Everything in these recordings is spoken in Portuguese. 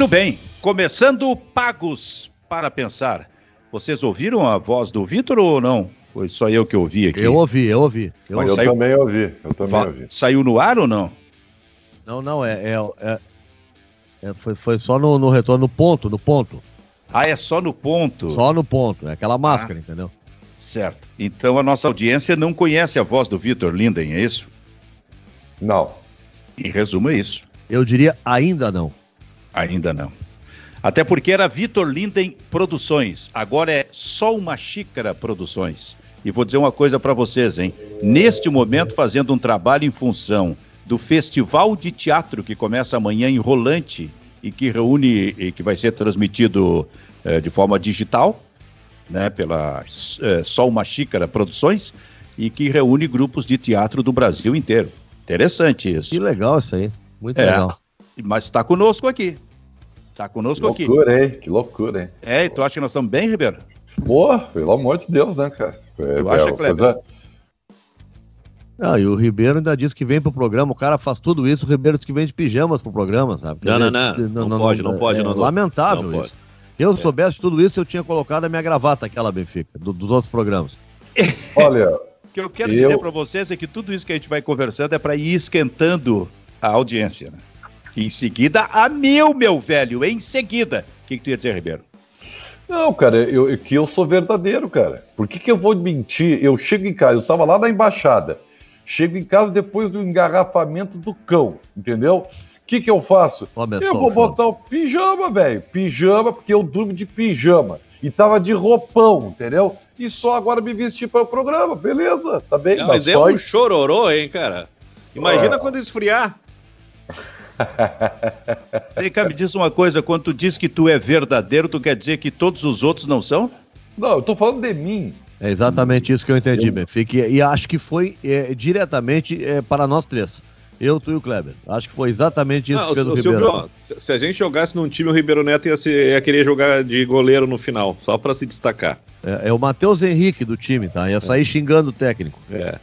Muito bem, começando Pagos para Pensar. Vocês ouviram a voz do Vitor ou não? Foi só eu que ouvi aqui. Eu ouvi, eu ouvi. Eu, eu saiu... também ouvi. Eu também ouvi. Saiu no ar ou não? Não, não, é. é, é, é foi, foi só no, no, retorno, no ponto, no ponto. Ah, é só no ponto? Só no ponto, é aquela máscara, ah, entendeu? Certo. Então a nossa audiência não conhece a voz do Vitor Linden, é isso? Não. Em resumo, é isso. Eu diria ainda não. Ainda não. Até porque era Vitor Linden Produções, agora é só uma xícara Produções. E vou dizer uma coisa para vocês, hein? Neste momento, fazendo um trabalho em função do Festival de Teatro que começa amanhã em Rolante e que reúne e que vai ser transmitido eh, de forma digital, né, pela eh, Só uma Xícara Produções e que reúne grupos de teatro do Brasil inteiro. Interessante isso. Que legal isso aí. Muito é, legal. Mas está conosco aqui. Tá conosco que loucura, aqui. Hein? Que loucura, hein? É, e tu acha que nós estamos bem, Ribeiro? Pô, pelo amor de Deus, né, cara? É, tu acha, é, Kleber? Coisa... Não, e o Ribeiro ainda diz que vem pro programa, o cara faz tudo isso, o Ribeiro diz que vem de pijamas pro programa, sabe? Não, não, não, não, não, pode, não pode. É não, lamentável não isso. Se eu é. soubesse tudo isso, eu tinha colocado a minha gravata, aquela Benfica, do, dos outros programas. Olha, o que eu quero eu... dizer para vocês é que tudo isso que a gente vai conversando é para ir esquentando a audiência, né? Em seguida, a mil, meu velho, em seguida. O que, que tu ia dizer, Ribeiro? Não, cara, eu, que eu sou verdadeiro, cara. Por que, que eu vou mentir? Eu chego em casa, eu tava lá na embaixada. Chego em casa depois do engarrafamento do cão, entendeu? O que, que eu faço? eu vou botar o pijama, velho. Pijama, porque eu durmo de pijama. E tava de roupão, entendeu? E só agora me vesti para o programa, beleza, tá bem. Não, mas é um chororô, hein, cara? Imagina é. quando esfriar. Vem cá, me diz uma coisa, quando tu diz que tu é verdadeiro, tu quer dizer que todos os outros não são? Não, eu tô falando de mim. É exatamente isso que eu entendi, eu... Benfica. E, e acho que foi é, diretamente é, para nós três. Eu, tu e o Kleber. Acho que foi exatamente isso não, que fez o, o Ribeiro. Silvio, se, se a gente jogasse num time, o Ribeiro Neto ia, se, ia querer jogar de goleiro no final, só para se destacar. É, é, o Matheus Henrique do time, tá? Ia sair xingando o técnico. É.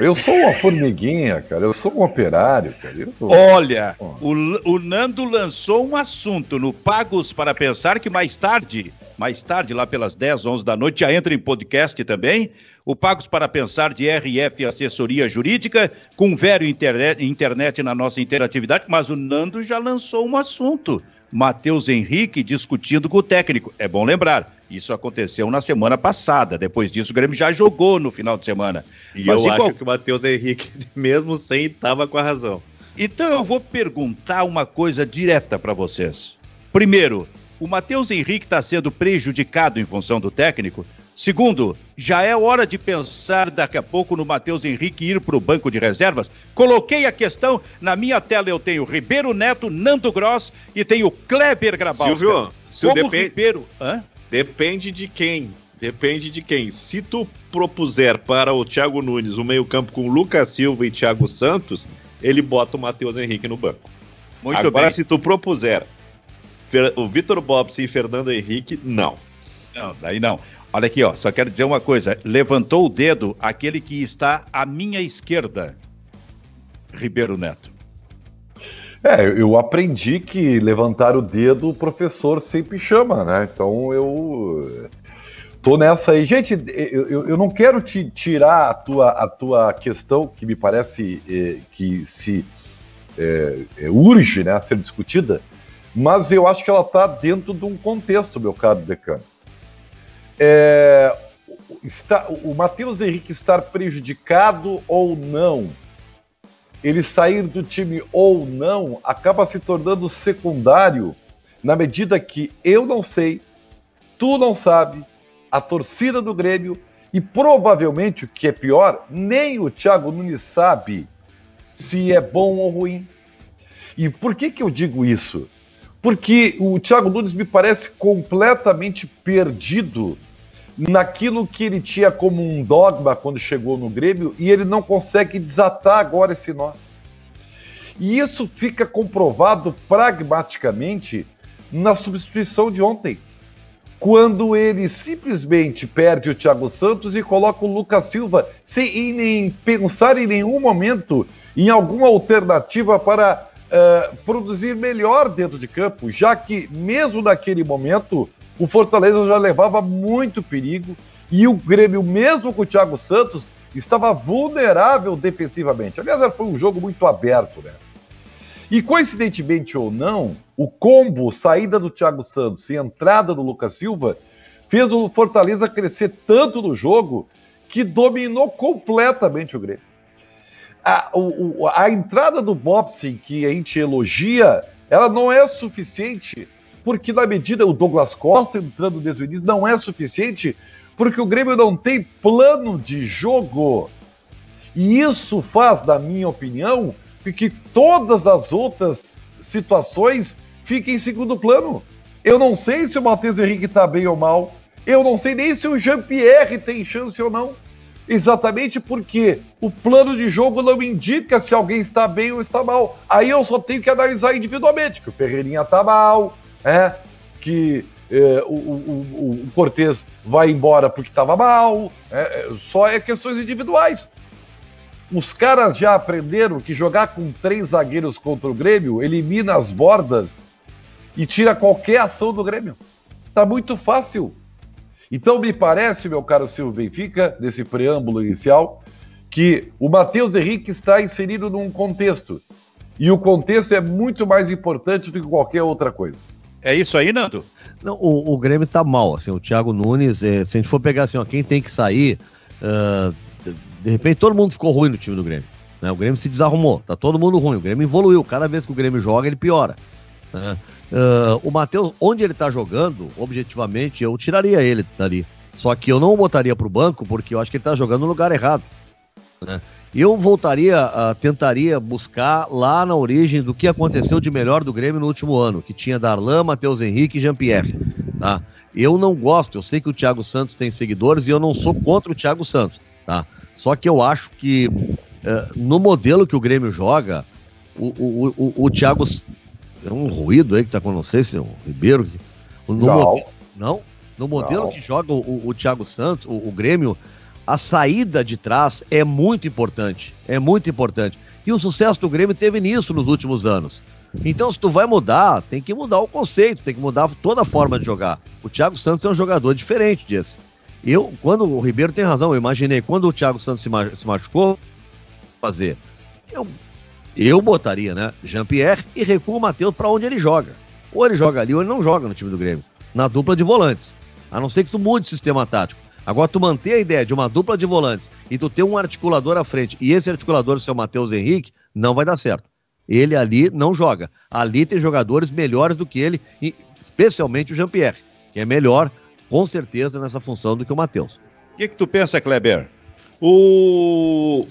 Eu sou uma formiguinha, cara. Eu sou um operário, cara. Olha, o, o Nando lançou um assunto no Pagos para Pensar que mais tarde, mais tarde, lá pelas 10, 11 da noite, já entra em podcast também. O Pagos para Pensar de RF Assessoria Jurídica, com velho internet, internet na nossa interatividade, mas o Nando já lançou um assunto. Matheus Henrique discutindo com o técnico. É bom lembrar, isso aconteceu na semana passada. Depois disso, o Grêmio já jogou no final de semana. E Mas eu acho que o Matheus Henrique, mesmo sem, estava com a razão. Então eu vou perguntar uma coisa direta para vocês. Primeiro, o Matheus Henrique está sendo prejudicado em função do técnico? Segundo, já é hora de pensar daqui a pouco no Matheus Henrique ir para o banco de reservas? Coloquei a questão, na minha tela eu tenho Ribeiro Neto, Nando Gross e tenho Kleber Grabalska. Silvio, se Como o Ribeiro... Hã? Depende de quem. Depende de quem. Se tu propuser para o Thiago Nunes o meio-campo com Lucas Silva e Thiago Santos, ele bota o Matheus Henrique no banco. Muito Agora, bem. se tu propuser o Vitor Bobson e Fernando Henrique, não. Não, daí não. Olha aqui, ó, só quero dizer uma coisa. Levantou o dedo aquele que está à minha esquerda, Ribeiro Neto. É, eu aprendi que levantar o dedo o professor sempre chama, né? Então eu tô nessa aí. Gente, eu, eu não quero te tirar a tua, a tua questão, que me parece é, que se é, é, urge né, a ser discutida, mas eu acho que ela está dentro de um contexto, meu caro decano. É, está, o Matheus Henrique estar prejudicado ou não ele sair do time ou não acaba se tornando secundário na medida que eu não sei, tu não sabe, a torcida do Grêmio e provavelmente o que é pior, nem o Thiago Nunes sabe se é bom ou ruim. E por que que eu digo isso? Porque o Thiago Nunes me parece completamente perdido naquilo que ele tinha como um dogma quando chegou no Grêmio e ele não consegue desatar agora esse nó. E isso fica comprovado pragmaticamente na substituição de ontem, quando ele simplesmente perde o Thiago Santos e coloca o Lucas Silva sem nem pensar em nenhum momento em alguma alternativa para uh, produzir melhor dentro de campo, já que, mesmo naquele momento, o Fortaleza já levava muito perigo e o Grêmio, mesmo com o Thiago Santos, estava vulnerável defensivamente. Aliás, foi um jogo muito aberto, né? E coincidentemente ou não, o combo saída do Thiago Santos e entrada do Lucas Silva fez o Fortaleza crescer tanto no jogo que dominou completamente o Grêmio. A, o, a entrada do Bobson, que a gente elogia, ela não é suficiente, porque na medida o Douglas Costa entrando desde o início não é suficiente, porque o Grêmio não tem plano de jogo. E isso faz, na minha opinião, que todas as outras situações fiquem em segundo plano. Eu não sei se o Matheus Henrique está bem ou mal. Eu não sei nem se o Jean-Pierre tem chance ou não. Exatamente porque o plano de jogo não indica se alguém está bem ou está mal. Aí eu só tenho que analisar individualmente, que o Ferreirinha está mal, é, que é, o, o, o, Cortez vai embora porque estava mal. É, é, só é questões individuais. Os caras já aprenderam que jogar com três zagueiros contra o Grêmio elimina as bordas e tira qualquer ação do Grêmio. Tá muito fácil. Então me parece, meu caro Silvio Benfica, nesse preâmbulo inicial, que o Matheus Henrique está inserido num contexto. E o contexto é muito mais importante do que qualquer outra coisa. É isso aí, Nando? Não, o, o Grêmio tá mal, assim, o Thiago Nunes, é, se a gente for pegar assim, ó, quem tem que sair, uh, de repente todo mundo ficou ruim no time do Grêmio. Né? O Grêmio se desarrumou, tá todo mundo ruim. O Grêmio evoluiu. Cada vez que o Grêmio joga, ele piora. Né? Uh, o Matheus, onde ele tá jogando, objetivamente, eu tiraria ele dali. Só que eu não o botaria pro banco, porque eu acho que ele tá jogando no lugar errado. Né? Eu voltaria, uh, tentaria buscar lá na origem do que aconteceu de melhor do Grêmio no último ano, que tinha Darlan, Matheus Henrique e Jean-Pierre. Tá? Eu não gosto, eu sei que o Thiago Santos tem seguidores e eu não sou contra o Thiago Santos. Tá? Só que eu acho que uh, no modelo que o Grêmio joga, o, o, o, o Thiago. É um ruído aí que tá com, não sei se é o Ribeiro. No não. não? No modelo não. que joga o, o Thiago Santos, o Grêmio, a saída de trás é muito importante. É muito importante. E o sucesso do Grêmio teve nisso nos últimos anos. Então, se tu vai mudar, tem que mudar o conceito, tem que mudar toda a forma de jogar. O Thiago Santos é um jogador diferente disso. Eu, quando o Ribeiro tem razão, eu imaginei quando o Thiago Santos se, machucou, fazer. Eu, eu botaria, né? Jean-Pierre e recua o Matheus para onde ele joga. Ou ele joga ali ou ele não joga no time do Grêmio. Na dupla de volantes. A não ser que tu mude o sistema tático. Agora, tu manter a ideia de uma dupla de volantes e tu ter um articulador à frente e esse articulador ser o Matheus Henrique, não vai dar certo. Ele ali não joga. Ali tem jogadores melhores do que ele, especialmente o Jean-Pierre, que é melhor com certeza nessa função do que o Matheus. O que, que tu pensa, Kleber? O...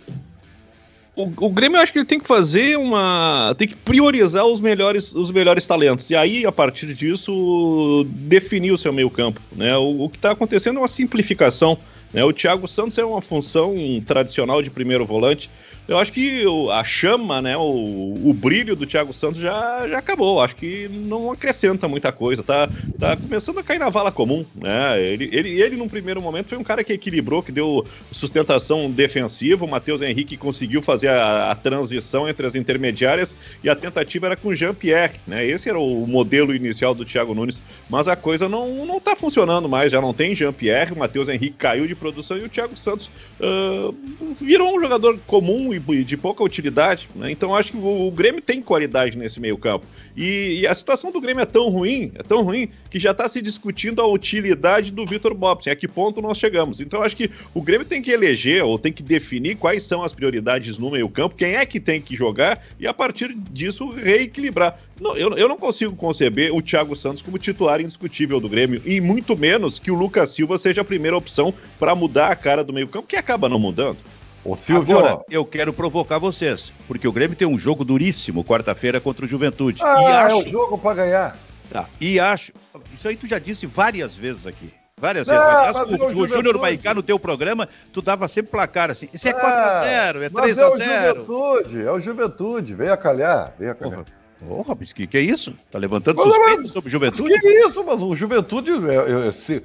o... Grêmio eu acho que ele tem que fazer uma. tem que priorizar os melhores, os melhores talentos. E aí, a partir disso, definir o seu meio-campo. Né? O, o que está acontecendo é uma simplificação. Né? O Thiago Santos é uma função tradicional de primeiro volante. Eu acho que a chama, né, o, o brilho do Thiago Santos já, já acabou. Acho que não acrescenta muita coisa. Tá, tá começando a cair na vala comum, né? Ele, ele, ele, num primeiro momento, foi um cara que equilibrou, que deu sustentação defensiva. O Matheus Henrique conseguiu fazer a, a transição entre as intermediárias e a tentativa era com Jean-Pierre, né? Esse era o modelo inicial do Thiago Nunes. Mas a coisa não, não tá funcionando mais. Já não tem Jean-Pierre, o Matheus Henrique caiu de produção e o Thiago Santos uh, virou um jogador comum e de pouca utilidade, né? Então acho que o, o, Grêmio tem qualidade nesse meio-campo. E, e, a situação do Grêmio é tão ruim, é tão ruim, que já está se discutindo a utilidade do Vitor Bobson, a que ponto nós chegamos. Então acho que o Grêmio tem que eleger ou tem que definir quais são as prioridades no meio-campo, quem é que tem que jogar e a partir disso reequilibrar. Não, eu, eu não consigo conceber o Thiago Santos como titular indiscutível do Grêmio, e muito menos que o Lucas Silva seja a primeira opção para mudar a cara do meio-campo, que acaba não mudando. Ô, Silvio, Agora, eu quero provocar vocês, porque o Grêmio tem um jogo duríssimo quarta-feira contra o Juventude. Ah, e acho... é o jogo para ganhar. Tá, e acho... Isso aí tu já disse várias vezes aqui. Várias vezes. Aliás, o, o Júnior Maicá no teu programa, tu dava sempre placar assim. Isso é 4x0, é 3x0. É o Juventude, é o Juventude. Venha calhar, venha calhar. Porra, Porra mas que, que é isso? Tá levantando suspeito sobre Juventude? Que isso, mas o Juventude. É, é, se,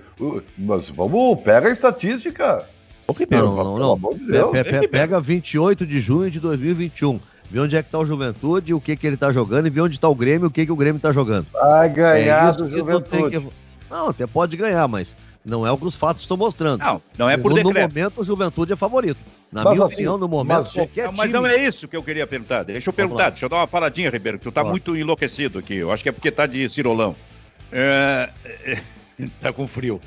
mas vamos, pega a estatística. Ô, Ribeiro, não, não, não. De pe, pe, pega 28 de junho de 2021. ver onde é que tá o Juventude, o que que ele tá jogando e ver onde tá o Grêmio, o que que o Grêmio tá jogando. Vai ganhar É do Juventude. que- Não, até pode ganhar, mas não é o que os fatos estão mostrando. Não, não é por no, no decreto. momento, o Juventude é favorito. Na Mas minha assim, opinião, no momento, mas- qualquer Não, mas time... não é isso que eu queria perguntar. Deixa eu Vamos perguntar, lá. deixa eu dar uma faladinha, Ribeiro, que tu tá Fala. muito enlouquecido aqui. Eu acho que é porque tá de cirolão. É, tá com frio.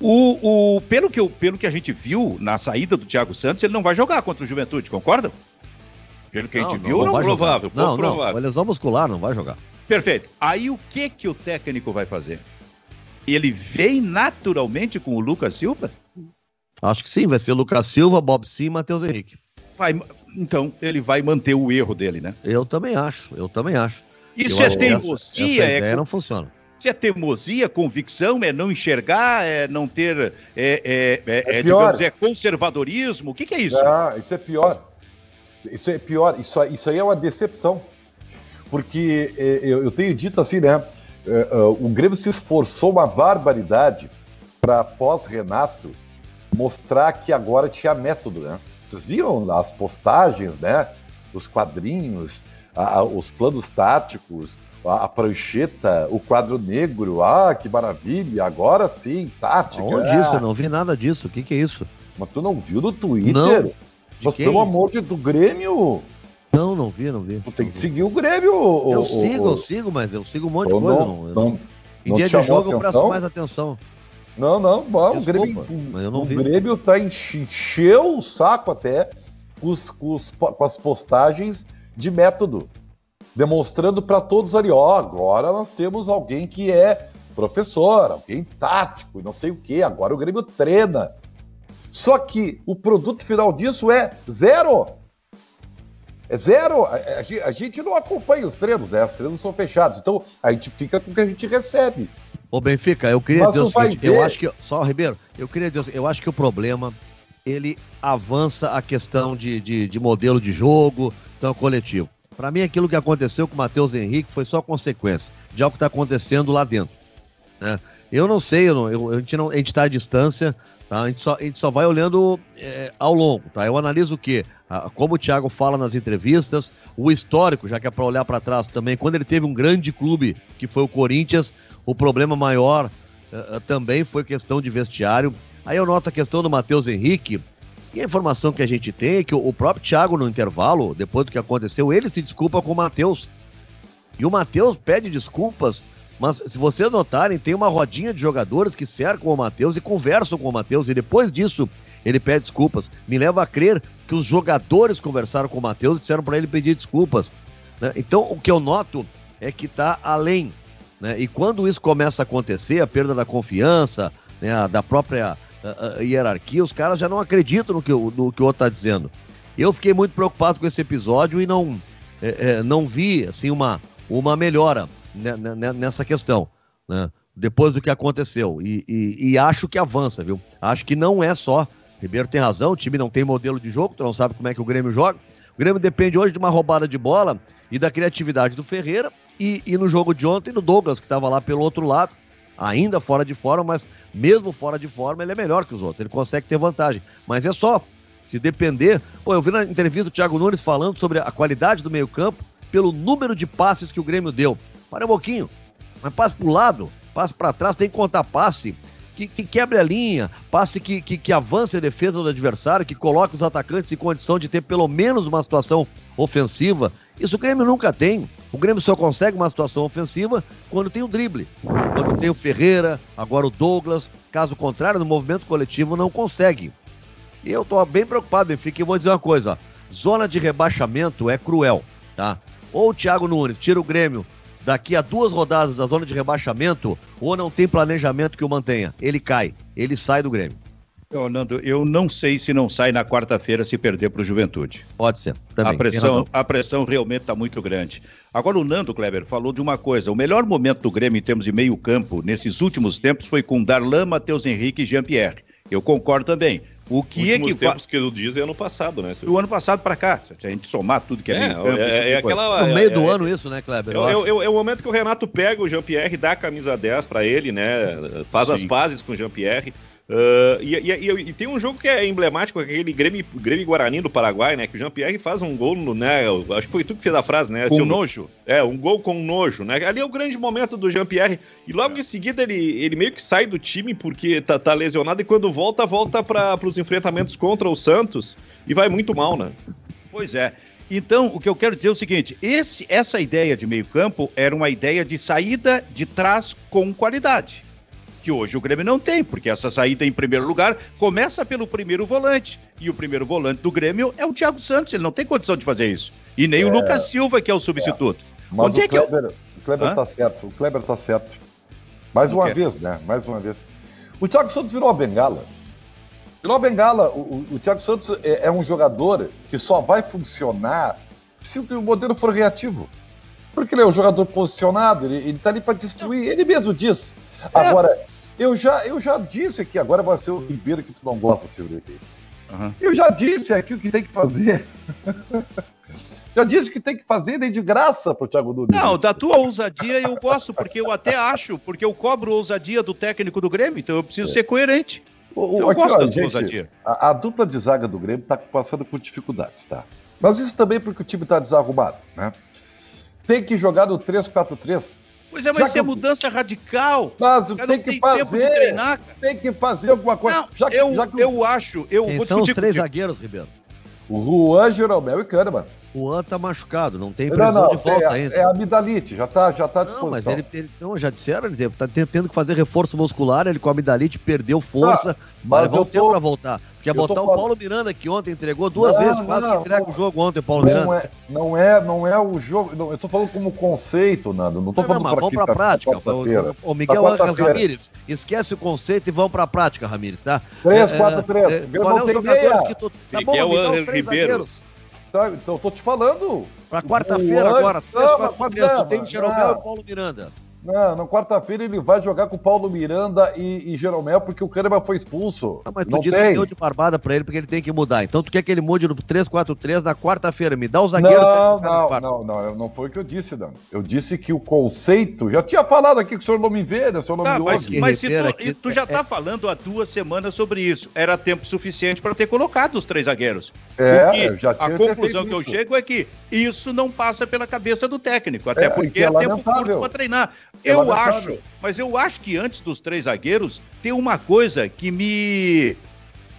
O, o- pelo, que pelo que a gente viu na saída do Thiago Santos, ele não vai jogar contra o Juventude, concordam? Pelo que a gente viu, não, vai jogar. provável, pouco Não, não, provável. a lesão muscular não vai jogar. Perfeito. Aí o que que o técnico vai fazer? Ele vem naturalmente com o Lucas Silva? Acho que sim, vai ser Lucas Silva, Bob Sim e Matheus Henrique. Vai, então, ele vai manter o erro dele, né? Eu também acho, eu também acho. Isso Eu é essa- teimosia, essa é ideia não funciona. Isso é teimosia, convicção, é não enxergar, é não ter, é, é, é, É é, digamos, é conservadorismo. O que, que é isso? Ah, isso é pior. Isso é pior. Isso, isso aí é uma decepção. Porque eh, eu, eu tenho dito assim, né? eh, eh, o Grêmio se esforçou uma barbaridade para, pós-Renato, mostrar que agora tinha método, né? Vocês viram as postagens, né? Os quadrinhos, a- os planos táticos, a, a prancheta, o quadro negro. Ah, que maravilha! Agora sim, tática. Onde ah, isso? Eu não vi nada disso. O que, que é isso? Mas tu não viu no Twitter? Não. De Mas quem? pelo amor de do Grêmio, Não, não vi, não vi. tu tem que seguir o Grêmio. Eu ô- sigo, ô- eu sigo, mas eu sigo um monte de ou coisa. não, Não, em não dia de jogo eu presto mais atenção. não, não, bom, o Desculpa, Grêmio, mas eu não o vi. Grêmio tá enche- encheu o saco até com, os- com os com as postagens de método, demonstrando para todos ali, ó, agora nós temos alguém que é professor, alguém tático, e não sei o que, agora o Grêmio treina. Só que o produto final disso é zero. É zero. A, a gen- a gente não acompanha os treinos, né? Os treinos são fechados. Então a gente fica com o que a gente recebe. Ô Benfica, eu queria Mas dizer o seguinte, eu ver. acho que, só Ribeiro, eu queria dizer, o seguinte, eu acho que o problema, ele avança a questão de, de, de modelo de jogo, então coletivo. Pra mim, aquilo que aconteceu com o Matheus Henrique foi só consequência de algo que tá acontecendo lá dentro, né? Eu não sei, eu não- eu- a gente não, a gente tá à distância, tá? A gente só, a gente só vai olhando é, ao longo, tá? Eu analiso o quê? Ah, Como o Thiago fala nas entrevistas, o histórico, já que é para olhar para trás também, quando ele teve um grande clube, que foi o Corinthians, o problema maior eh, eh, também foi questão de vestiário. Aí eu noto a questão do Matheus Henrique, e a informação que a gente tem é que o próprio Thiago, no intervalo, depois do que aconteceu, ele se desculpa com o Matheus. E o Matheus pede desculpas, mas se vocês notarem, tem uma rodinha de jogadores que cercam o Matheus e conversam com o Matheus, e depois disso ele pede desculpas. Me leva a crer que os jogadores conversaram com o Matheus e disseram para ele pedir desculpas. né? Então, o que eu noto é que está além. Né? E quando isso começa a acontecer, a perda da confiança, né, da própria ah, hierarquia, os caras já não acreditam no que, o- no que o outro está dizendo. Eu fiquei muito preocupado com esse episódio e não, eh, eh, não vi assim, uma, uma melhora ne- ne- nessa questão. né? Depois do que aconteceu. E, e- e acho que avança, viu? Acho que não é só. Ribeiro tem razão, o time não tem modelo de jogo, tu não sabe como é que o Grêmio joga. O Grêmio depende hoje de uma roubada de bola e da criatividade do Ferreira e, e no jogo de ontem do Douglas, que estava lá pelo outro lado, ainda fora de forma, mas mesmo fora de forma ele é melhor que os outros, ele consegue ter vantagem. Mas é só, se depender... Pô, eu vi na entrevista o Thiago Nunes falando sobre a qualidade do meio campo pelo número de passes que o Grêmio deu. Para um pouquinho, mas passe para o lado, passe para trás, tem que contar passe que, que quebre a linha, passe que, que, que avance a defesa do adversário, que coloque os atacantes em condição de ter pelo menos uma situação ofensiva. Isso o Grêmio nunca tem. O Grêmio só consegue uma situação ofensiva quando tem o drible. Quando tem o Ferreira, agora o Douglas. Caso contrário, no movimento coletivo não consegue. E eu tô bem preocupado, Benfica, e vou dizer uma coisa. Zona de rebaixamento é cruel, tá? Ou o Thiago Nunes tira o Grêmio daqui a duas rodadas da zona de rebaixamento, ou não tem planejamento que o mantenha. Ele cai, ele sai do Grêmio. Ô, Nando, eu não sei se não sai na quarta-feira se perder para o Juventude. Pode ser. Também, a pressão, a pressão realmente está muito grande. Agora o Nando Kleber falou de uma coisa: o melhor momento do Grêmio em termos de meio campo nesses últimos tempos foi com Darlan, Matheus Henrique e Jean-Pierre. Eu concordo também. O que Últimos equivale tempos que eu diz é ano passado, né? do ano passado para cá, se a gente somar tudo que é, É, meio campo, é, tipo é aquela. No meio é- do é- ano isso, né, Kleber? É, Eu é- é- é o momento que o Renato pega o Jean-Pierre, dá a camisa 10 para ele, né? Faz as Sim. pazes com o Jean-Pierre. Uh, e, e, e, tem um jogo que é emblemático, aquele Grêmio, Grêmio Guarani do Paraguai, né? Que o Jean-Pierre faz um gol, no, né? Acho que foi tu que fez a frase, né? Com nojo. É, um gol com nojo, né? Ali é o grande momento do Jean-Pierre. E logo em seguida ele, ele meio que sai do time porque tá, tá lesionado e quando volta, volta para os enfrentamentos contra o Santos e vai muito mal, né? Pois é. Então, o que eu quero dizer é o seguinte: esse, essa ideia de meio-campo era uma ideia de saída de trás com qualidade que hoje o Grêmio não tem, porque essa saída em primeiro lugar começa pelo primeiro volante. E o primeiro volante do Grêmio é o Thiago Santos, ele não tem condição de fazer isso. E nem é... o Lucas Silva, que é o substituto. É. Mas Onde o, é que Kleber, eu... o Kleber tá certo, o Kleber tá certo. Mais uma vez, né? Mais uma vez. O Thiago Santos virou a bengala. Virou a bengala. O, o, o Thiago Santos é, é, um jogador que só vai funcionar se o modelo for reativo. Porque ele é um jogador posicionado, ele, ele tá ali para destruir, ele mesmo diz. É. Agora, eu já, eu já disse aqui, agora vai ser o Ribeiro que tu não gosta, Silvio. Uhum. Eu já disse aqui o que tem que fazer. já disse que tem que fazer nem de graça pro Thiago Nunes. Não, da tua ousadia eu gosto, porque eu até acho, porque eu cobro ousadia do técnico do Grêmio, então eu preciso é. ser coerente. O, eu aqui, gosto ó, da tua gente, ousadia. A, a, dupla de zaga do Grêmio tá passando por dificuldades, tá? Mas isso também porque o time tá desarrumado, né? Tem que jogar no 3-4-3 Pois é, mas isso é mudança radical. Mas tem que fazer. Treinar, tem que fazer alguma coisa. Não, já que, eu, já que... eu acho. Eu Quem vou são os três contigo. zagueiros, Ribeiro? O Juan, Jeromel e Kahneman. O Juan tá machucado, não tem previsão não, não, de volta é, ainda. É a amidalite, já tá, já tá à disposição. Não, mas ele, ele não, já disseram, ele tá tendo que fazer reforço muscular, ele com a amidalite perdeu força, ah, mas vai tempo pra voltar. Quer botar o Paulo Miranda, que ontem entregou duas não, vezes, quase não, que entrega não, o jogo ontem, o Paulo não Miranda. É, não, é, não é o jogo. Não, eu tô falando como conceito, Nando. Não tô não, falando não, mas vamos pra, pra prática. O, o Miguel Ángel Ramírez, esquece o conceito e vamos pra prática, Ramírez, tá? 3, 4, 3. É, é, qual é os jogadores que tu. Tá bom, Miguel Ángel Ribeiro. Tá, então, tô te falando. Pra quarta-feira agora, 3, 4, 3. Tu tem Jeromel e Paulo Miranda. Não, na quarta-feira ele vai jogar com o Paulo Miranda e, e Jeromel, porque o Kahneman foi expulso. Não, mas tu não disse tem. que deu de barbada pra ele porque ele tem que mudar. Então tu quer que ele mude no 3-4-3 na quarta-feira. Me dá o zagueiro. Não, não, não, não, não foi o que eu disse, Dan. Eu disse que o conceito. Já tinha falado aqui que o senhor não me vê, né? O senhor não tá, me mas, ouve. Mas se tu, tu já tá é... falando há duas semanas sobre isso. Era tempo suficiente para ter colocado os três zagueiros. É, já tinha A conclusão que eu chego é que isso não passa pela cabeça do técnico. Até é, porque é, é tempo curto para treinar. É eu acho, mas eu acho que antes dos três zagueiros tem uma coisa que me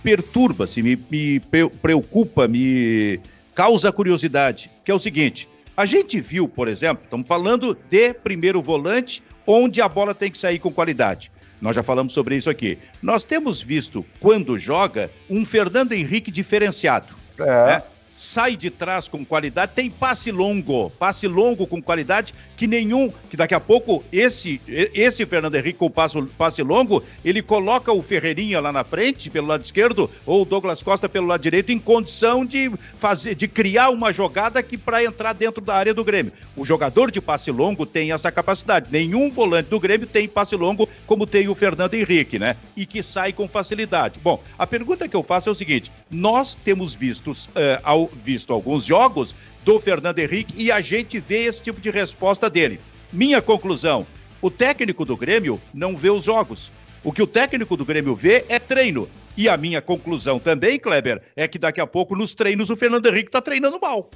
perturba, assim, me, me preocupa, me causa curiosidade, que é o seguinte: a gente viu, por exemplo, estamos falando de primeiro volante, onde a bola tem que sair com qualidade. Nós já falamos sobre isso aqui. Nós temos visto, quando joga, um Fernando Henrique diferenciado. É. Né? Sai de trás com qualidade, tem passe longo, passe longo com qualidade, que nenhum, que daqui a pouco esse esse Fernando Henrique com passe, passe longo, ele coloca o Ferreirinha lá na frente, pelo lado esquerdo, ou o Douglas Costa pelo lado direito, em condição de fazer, de criar uma jogada que para entrar dentro da área do Grêmio. O jogador de passe longo tem essa capacidade. Nenhum volante do Grêmio tem passe longo como tem o Fernando Henrique, né? E que sai com facilidade. Bom, a pergunta que eu faço é o seguinte: nós temos vistos uh, ao visto alguns jogos do Fernando Henrique e a gente vê esse tipo de resposta dele. Minha conclusão: o técnico do Grêmio não vê os jogos. O que o técnico do Grêmio vê é treino. E a minha conclusão também, Kleber, é que daqui a pouco nos treinos o Fernando Henrique está treinando mal.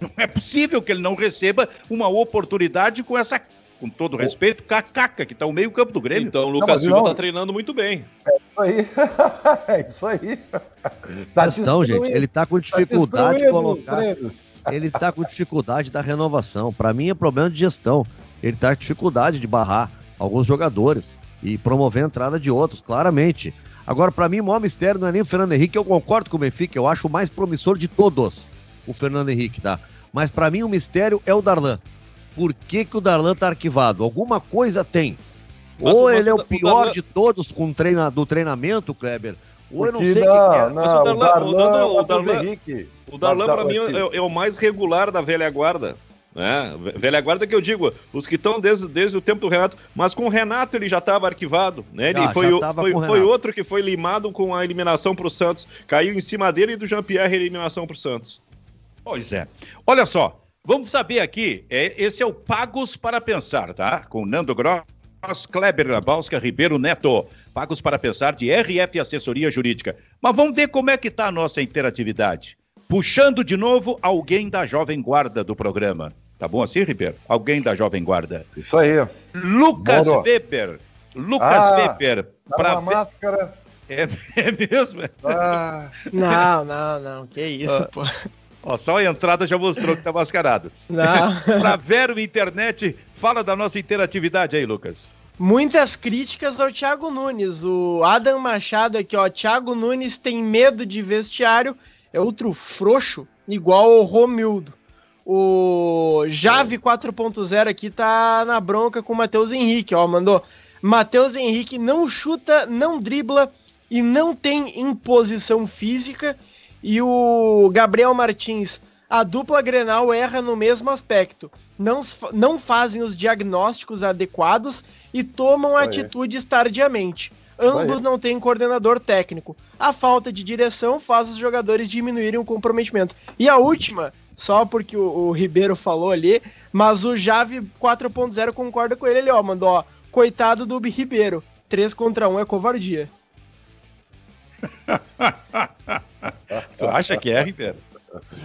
Não é possível que ele não receba uma oportunidade com essa com todo respeito, Cacaca, que está o meio-campo do Grêmio. Então o Lucas Silva está treinando muito bem. É aí. é isso aí. Tá questão, gente, ele está com dificuldade tá de colocar. Ele está com dificuldade da renovação. Para mim é problema de gestão. Ele está com dificuldade de barrar alguns jogadores e promover a entrada de outros, claramente. Agora, para mim, o maior mistério não é nem o Fernando Henrique, eu concordo com o Benfica, eu acho o mais promissor de todos, o Fernando Henrique, tá? Mas para mim o mistério é o Darlan por que, que o Darlan tá arquivado. Alguma coisa tem. Mas, ou mas, ele é o pior Darlan... de todos com treina, do treinamento, Kleber, ou eu não sei o que, é. Mas o Darlan, o Darlan, o Darlan, o Darlan para mim é, é, o mais regular da velha guarda. Né? Velha guarda que eu digo, os que estão desde, desde o tempo do Renato, mas com o Renato ele já estava arquivado, né? Ele já, foi, já foi, foi outro que foi limado com a eliminação para o Santos, caiu em cima dele e do Jean-Pierre a eliminação para o Santos. Pois é. Olha só, Vamos saber aqui, é, esse é o Pagos para Pensar, tá? Com Nando Gross Kleber Grabowska Ribeiro Neto, pagos para pensar de RF Assessoria Jurídica. Mas vamos ver como é que está a nossa interatividade. Puxando de novo alguém da Jovem Guarda do programa. Tá bom assim, Ribeiro? Alguém da Jovem Guarda. Isso aí. Lucas Moro. Weber. Lucas ah, Weber. Para ver... máscara. É, é mesmo? Ah. Não, não, não. Que isso, ah. pô. Ó, só a entrada já mostrou que tá mascarado. Não. pra Vero Internet, fala da nossa interatividade aí, Lucas. Muitas críticas ao Thiago Nunes. O Adam Machado aqui, ó. Thiago Nunes tem medo de vestiário. É outro frouxo, igual o Romildo. O Jave 4.0 aqui tá na bronca com o Matheus Henrique, ó. Mandou. Matheus Henrique não chuta, não dribla e não tem imposição física e o Gabriel Martins, a dupla Grenal erra no mesmo aspecto. Não, não fazem os diagnósticos adequados e tomam atitudes tardiamente. Ambos não têm coordenador técnico. A falta de direção faz os jogadores diminuírem o comprometimento. E a última, só porque o, o Ribeiro falou ali, mas o Jave 4.0 concorda com ele ali, ó. Mandou, ó, coitado do Ribeiro. 3 contra 1 é covardia. tu acha que é, Ribeiro?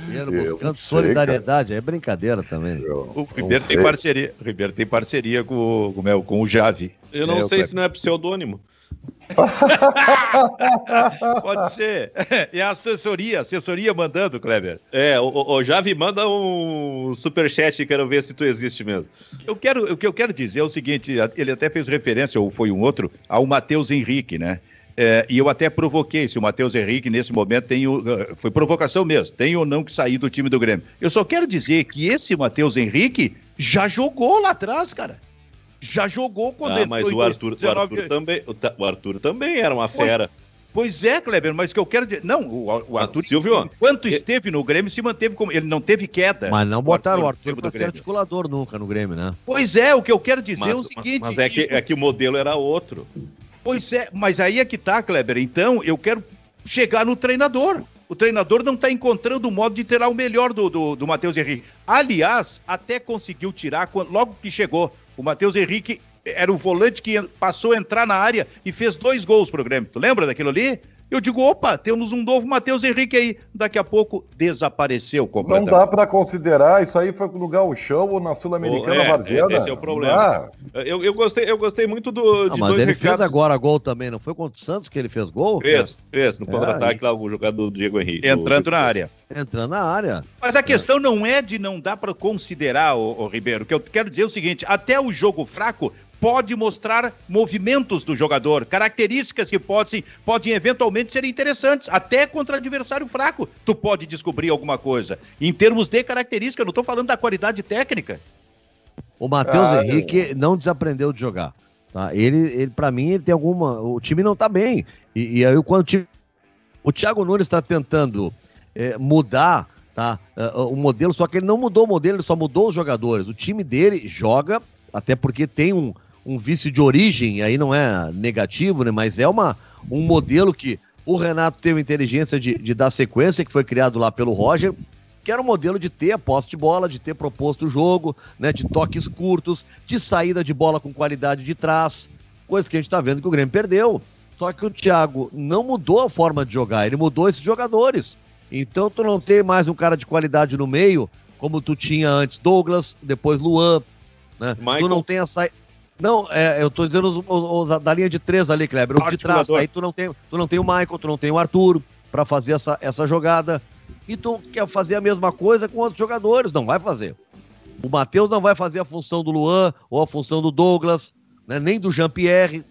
Ribeiro buscando solidariedade, é brincadeira também. o Ribeiro tem parceria, o Ribeiro tem parceria com, com, com, com o Javi. Eu não é, sei se não é pseudônimo. Pode ser. E a assessoria, assessoria mandando, Kleber. É, o, o Javi manda um superchat, quero ver se tu existe mesmo. Eu quero, o que eu quero dizer é o seguinte, ele até fez referência, ou foi um outro, ao Matheus Henrique, né? É, e eu até provoquei se o Matheus Henrique, nesse momento, tem o, uh, foi provocação mesmo, tem ou não que sair do time do Grêmio. Eu só quero dizer que esse Matheus Henrique já jogou lá atrás, cara. Já jogou quando ah, mas o Arthur, 19... o Arthur também, o Arthur também era uma fera. Pois é, Kleber, mas o que eu quero dizer. Não, o, o Arthur. Silvio. Enquanto esteve no Grêmio, se manteve como. Ele não teve queda. Mas não botaram o Arthur, Arthur para ser articulador nunca no Grêmio, né? Pois é, o que eu quero dizer mas, é o seguinte. Mas é que, é que o modelo era outro. Pois é, mas aí é que tá, Kleber. Então, eu quero chegar no treinador. O treinador não está encontrando o modo de tirar o melhor do, do, do Matheus Henrique. Aliás, até conseguiu tirar logo que chegou. O Matheus Henrique era o volante que passou a entrar na área e fez dois gols pro Grêmio. Tu lembra daquilo ali? Eu digo, opa, temos um novo Matheus Henrique aí. Daqui a pouco desapareceu completamente. Não dá para considerar, isso aí foi no Gauchão ou na Sul-Americana oh, é, Varziana. Esse é o problema. Eu, eu, gostei, eu gostei muito do, de não, mas dois ele recados. fez agora gol também, não foi contra o Santos que ele fez gol? Fez, fez, no é, contra-ataque lá, o jogador do Diego Henrique. Entrando do... na área. Entrando na área. Mas a questão é. não é de não dar para considerar, o, Ribeiro, que eu quero dizer é o seguinte, até o jogo fraco pode mostrar movimentos do jogador, características que podem, podem eventualmente ser interessantes, até contra adversário fraco. Tu pode descobrir alguma coisa. Em termos de característica, eu não estou falando da qualidade técnica. O Matheus ah, Henrique eu... não desaprendeu de jogar. Tá? Ele, ele para mim, ele tem alguma. O time não está bem. E, e, aí, quando o, time... o Thiago Nunes está tentando é, mudar tá, uh, o modelo, só que ele não mudou o modelo, ele só mudou os jogadores. O time dele joga, até porque tem um, um vício de origem, aí não é negativo, né? Mas é uma, um modelo que o Renato teve inteligência de, de dar sequência, que foi criado lá pelo Roger, que era um modelo de ter a posse de bola, de ter proposto o jogo, né? De toques curtos, de saída de bola com qualidade de trás, coisa que a gente tá vendo que o Grêmio perdeu. Só que o Thiago não mudou a forma de jogar, ele mudou esses jogadores. Então tu não tem mais um cara de qualidade no meio, como tu tinha antes Douglas, depois Luan, né? Tu não tem a saída não, é, eu tô dizendo os, os, os, da linha de três ali, Kleber. O de trás. Aí tu não, tem, tu não tem o Michael, tu não tem o Arthur para fazer essa, essa jogada. E tu quer fazer a mesma coisa com outros jogadores. Não vai fazer. O Matheus não vai fazer a função do Luan ou a função do Douglas, né, nem do Jean-Pierre.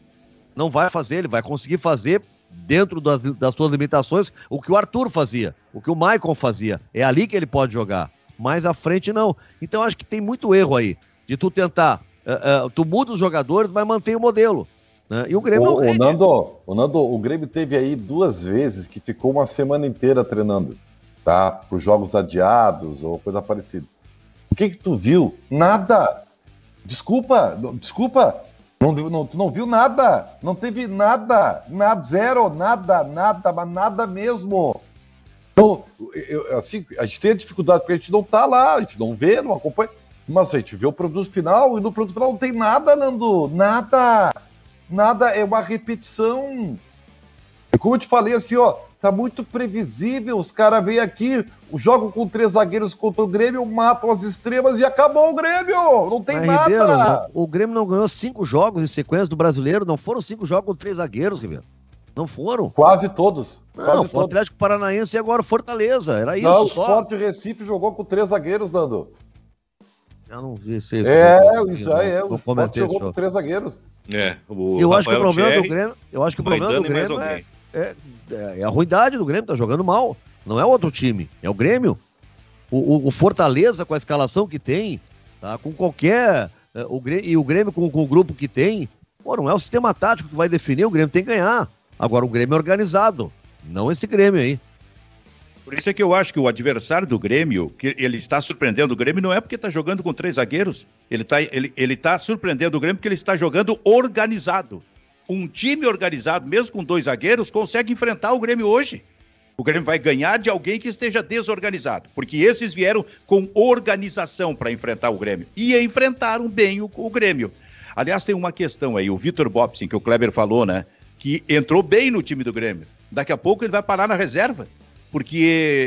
Não vai fazer, ele vai conseguir fazer dentro das, das suas limitações o que o Arthur fazia, o que o Michael fazia. É ali que ele pode jogar. Mais à frente, não. Então acho que tem muito erro aí de tu tentar uh, uh, tu muda os jogadores, mas mantém o modelo. Né? E o Grêmio o, não... o, Nando, o Nando, o Grêmio teve aí duas vezes que ficou uma semana inteira treinando, tá? Por jogos adiados ou coisa parecida. O que que tu viu? Nada. Desculpa, desculpa. Não, não, tu não viu nada. Não teve nada. Nada, zero, nada, nada, mas nada mesmo. Então, eu, assim, a gente tem a dificuldade porque a gente não tá lá, a gente não vê, não acompanha. Mas a gente vê o produto final e no produto final não tem nada, Nando. Nada. Nada. É uma repetição. E como eu te falei assim, ó, tá muito previsível. Os caras vêm aqui, jogam com três zagueiros contra o Grêmio, matam as extremas e acabou o Grêmio. Não tem Mas, nada. Ribeiro, o Grêmio não ganhou cinco jogos em sequência do brasileiro. Não foram cinco jogos com três zagueiros, Ribeiro. Não foram? Quase todos. Não, quase foi todos. Atlético Paranaense e agora Fortaleza. Era isso. Não, o Sport Recife jogou com três zagueiros, Dando. Eu não vi isso. É, isso aí é. O Sport jogou com três zagueiros. É, eu acho que o problema Thierry, do Grêmio, eu acho que o problema do Grêmio é, é, é, a ruindade do Grêmio, tá jogando mal. Não é outro time, é o Grêmio. O, o, o Fortaleza, com a escalação que tem, tá, com qualquer. É, o Grêmio, e o Grêmio com, com o grupo que tem, pô, não é o sistema tático que vai definir, o Grêmio tem que ganhar. Agora, o Grêmio é organizado, não esse Grêmio aí. Por isso é que eu acho que o adversário do Grêmio, que ele está surpreendendo o Grêmio, não é porque está jogando com três zagueiros. Ele está ele, ele tá surpreendendo o Grêmio porque ele está jogando organizado. Um time organizado, mesmo com dois zagueiros, consegue enfrentar o Grêmio hoje. O Grêmio vai ganhar de alguém que esteja desorganizado, porque esses vieram com organização para enfrentar o Grêmio. E enfrentaram bem o, o Grêmio. Aliás, tem uma questão aí, o Vitor Bobsin, que o Kleber falou, né? Que entrou bem no time do Grêmio. Daqui a pouco ele vai parar na reserva porque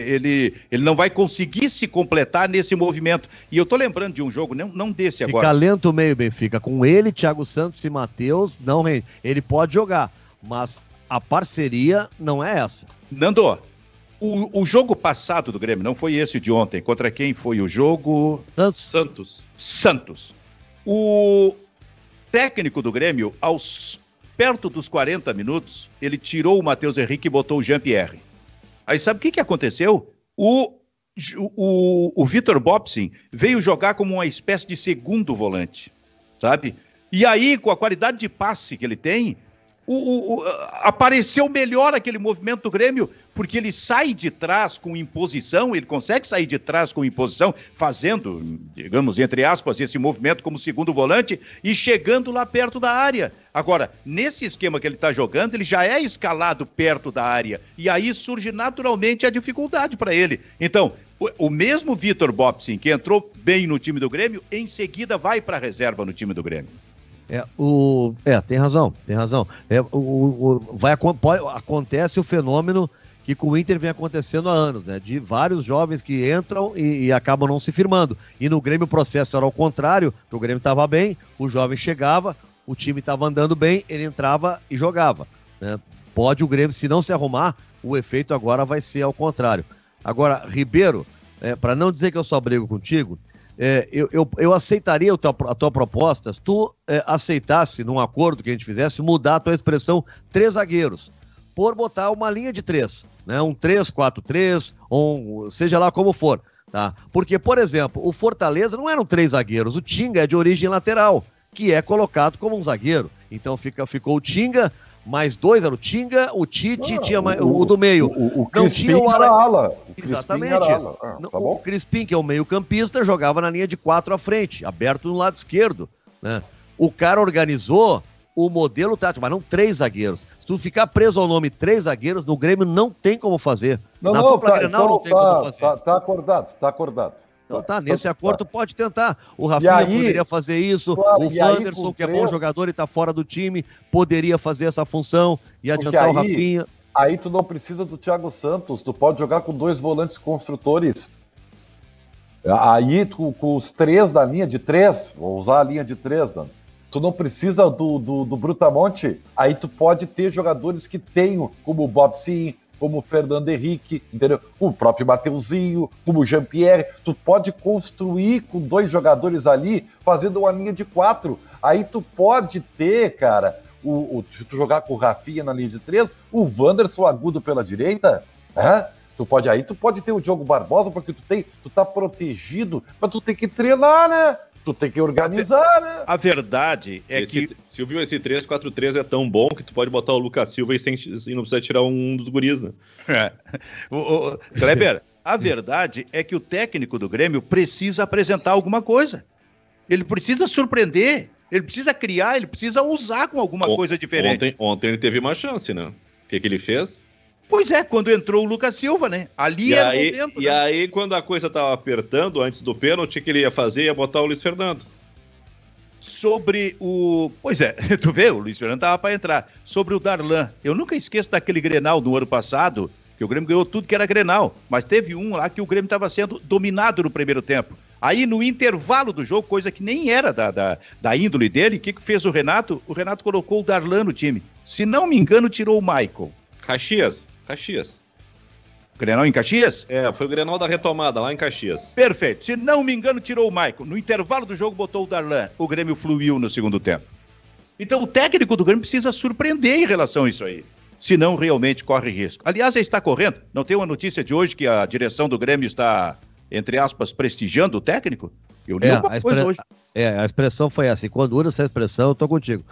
ele, ele não vai conseguir se completar nesse movimento. E eu tô lembrando de um jogo, não, não desse agora. Fica lento o meio, Benfica. Com ele, Thiago Santos e Matheus, não Ele pode jogar, mas a parceria não é essa. Nando, o, o jogo passado do Grêmio, não foi esse de ontem. Contra quem foi o jogo? Santos. Santos. Santos. O técnico do Grêmio, aos perto dos 40 minutos, ele tirou o Matheus Henrique e botou o Jean-Pierre. Aí sabe o que, que aconteceu? O, o, o Vitor Bobsin veio jogar como uma espécie de segundo volante, sabe? E aí, com a qualidade de passe que ele tem, o, o, o, apareceu melhor aquele movimento do Grêmio, porque ele sai de trás com imposição, ele consegue sair de trás com imposição, fazendo, digamos, entre aspas, esse movimento como segundo volante e chegando lá perto da área. Agora, nesse esquema que ele está jogando, ele já é escalado perto da área, e aí surge naturalmente a dificuldade para ele. Então, o, mesmo Vitor Bobsin, que entrou bem no time do Grêmio, em seguida vai para a reserva no time do Grêmio. É, o, é, tem razão, tem razão. É, o, o, vai, acontece o fenômeno que com o Inter vem acontecendo há anos, né? De vários jovens que entram e, e acabam não se firmando. E no Grêmio o processo era ao contrário, o Grêmio estava bem, o jovem chegava, o time estava andando bem, ele entrava e jogava. Né? Pode o Grêmio, se não se arrumar, o efeito agora vai ser ao contrário. Agora, Ribeiro, é, para não dizer que eu só brigo contigo, é, eu, eu, eu, aceitaria a tua, a tua proposta se tu é, aceitasse, num acordo que a gente fizesse, mudar a tua expressão três zagueiros, por botar uma linha de três, né? Um 3-4-3, ou um, seja lá como for. Tá? Porque, por exemplo, o Fortaleza não eram três zagueiros, o Tinga é de origem lateral, que é colocado como um zagueiro. Então fica, ficou o Tinga, mais dois era o Tinga, o Tite ah, tinha mais, o, o, do meio. O, o, não tinha o ala... ala. Exatamente. Ala. Ah, tá o Crispim, que é o meio-campista, jogava na linha de quatro à frente, aberto no lado esquerdo. Né? O cara organizou o modelo tático, mas não três zagueiros. Se tu ficar preso ao nome três zagueiros, no Grêmio não tem como fazer. Não, na não, tá, Grenal, então, não tem tá, como fazer. Tá, tá acordado, tá acordado. Então tá, nesse acordo pode tentar. O Rafinha aí, poderia fazer isso, claro, o Wanderson, que é bom jogador e tá fora do time, poderia fazer essa função e adiantar aí, o Rafinha. Aí tu não precisa do Thiago Santos, tu pode jogar com dois volantes construtores. Aí tu, com os três da linha de três, vou usar a linha de três, Dan. Tu não precisa do, do, do Brutamonte, aí tu pode ter jogadores que tenham, como o Bob Sim, como o Fernando Henrique, entendeu? O próprio Mateuzinho, como o Jean-Pierre. Tu pode construir com dois jogadores ali, fazendo uma linha de quatro. Aí tu pode ter, cara, o, o, se tu jogar com o Rafinha na linha de três, o Wanderson agudo pela direita, né? Tu pode aí, tu pode ter o Diogo Barbosa, porque tu tem, tu tá protegido, mas tu tem que treinar, né? Tu tem que organizar, né? A verdade é esse, que. Silvio, esse 3-4-3 é tão bom que tu pode botar o Lucas Silva e, sem, e não precisa tirar um dos guris, né? É. O, o, Kleber, a verdade é que o técnico do Grêmio precisa apresentar alguma coisa. Ele precisa surpreender, ele precisa criar, ele precisa usar com alguma o, coisa diferente. Ontem, ontem ele teve uma chance, né? O que, que ele fez? Pois é, quando entrou o Lucas Silva, né? Ali E era aí, o momento. e né? aí, quando a coisa tava apertando, antes do pênalti, o que ele ia fazer? Ia botar o Luiz Fernando. Sobre o. Pois é, tu vê, o Luiz Fernando tava para entrar. Sobre o Darlan. Eu nunca esqueço daquele Grenal do ano passado, que o Grêmio ganhou tudo que era Grenal. Mas teve um lá que o Grêmio estava sendo dominado no primeiro tempo. Aí, no intervalo do jogo, coisa que nem era da, da, da índole dele, o que, que fez o Renato? O Renato colocou o Darlan no time. Se não me engano, tirou o Michael. Caxias. Caxias. Grenal em Caxias? É, foi o Grenal da retomada, lá em Caxias. Perfeito. Se não me engano, tirou o Michael. No intervalo do jogo, botou o Darlan. O Grêmio fluiu no segundo tempo. Então, o técnico do Grêmio precisa surpreender em relação a isso aí. Senão, realmente corre risco. Aliás, já está correndo. Não tem uma notícia de hoje que a direção do Grêmio está, entre aspas, prestigiando o técnico? Eu li É, uma a coisa expre- hoje. É, a expressão foi assim. Quando usa essa expressão, eu tô contigo.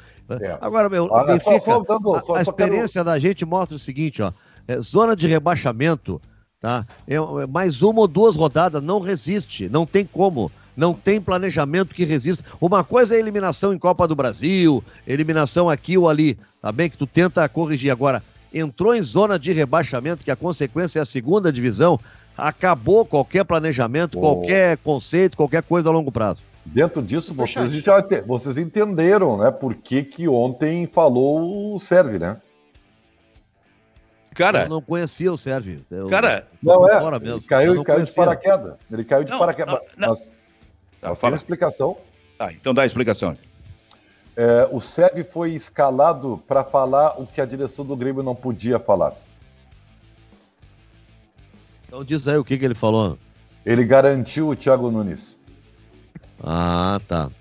É. Agora, meu, Ah, Benfica, só- só dando- a- só- a, só quero- experiência da gente mostra o seguinte, ó. é, zona de rebaixamento, tá? É, é mais uma ou duas rodadas não resiste, não tem como. Não tem planejamento que resista. Uma coisa é eliminação em Copa do Brasil, eliminação aqui ou ali, tá bem? Que tu tenta corrigir. Agora, entrou em zona de rebaixamento, que a consequência é a segunda divisão, acabou qualquer planejamento, Oh. qualquer conceito, qualquer coisa a longo prazo. Dentro disso, vocês já te- vocês entenderam, né? Por que, que ontem falou o Serve, né? Cara, Eu não conhecia o Sérgio. Eu- Cara, Não é. fora Ele caiu, não caiu de paraquedas. Ele caiu de Não, paraquedas. não. Mas, mas tem fala. uma explicação. tá, então dá a explicação. É, o Serve foi escalado para falar o que a direção do Grêmio não podia falar. Então diz aí o que, que ele falou. Ele garantiu o Thiago Nunes. Ah, tá.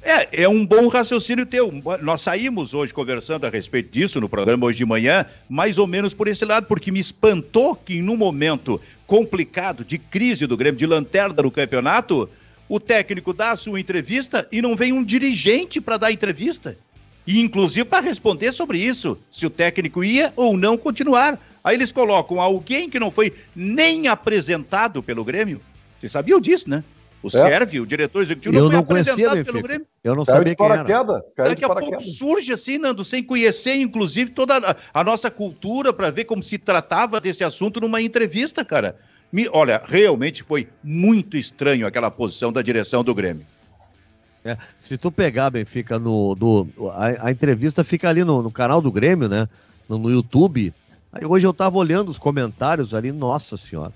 É, é um bom raciocínio teu. Nós saímos hoje conversando a respeito disso no programa hoje de manhã, mais ou menos por esse lado, porque me espantou que num momento complicado de crise do Grêmio, de lanterna no campeonato, o técnico dá a sua entrevista e não vem um dirigente para dar entrevista. E inclusive para responder sobre isso, se o técnico ia ou não continuar. Aí eles colocam alguém que não foi nem apresentado pelo Grêmio. Vocês sabiam disso, né? O Sérvio, o diretor executivo, Eu não foi não conhecia, apresentado pelo. Grêmio. Eu não Caiu sabia quem era. paraquedas. Caiu Daqui de a pouco surge assim, Nando, sem conhecer, inclusive, toda a, a nossa cultura para ver como se tratava desse assunto numa entrevista, cara. Me- olha, realmente foi muito estranho aquela posição da direção do Grêmio. É, se tu pegar, Benfica, no, do, a, a entrevista fica ali no, no canal do Grêmio, né? No, no YouTube. Aí hoje eu tava olhando os comentários ali, nossa senhora.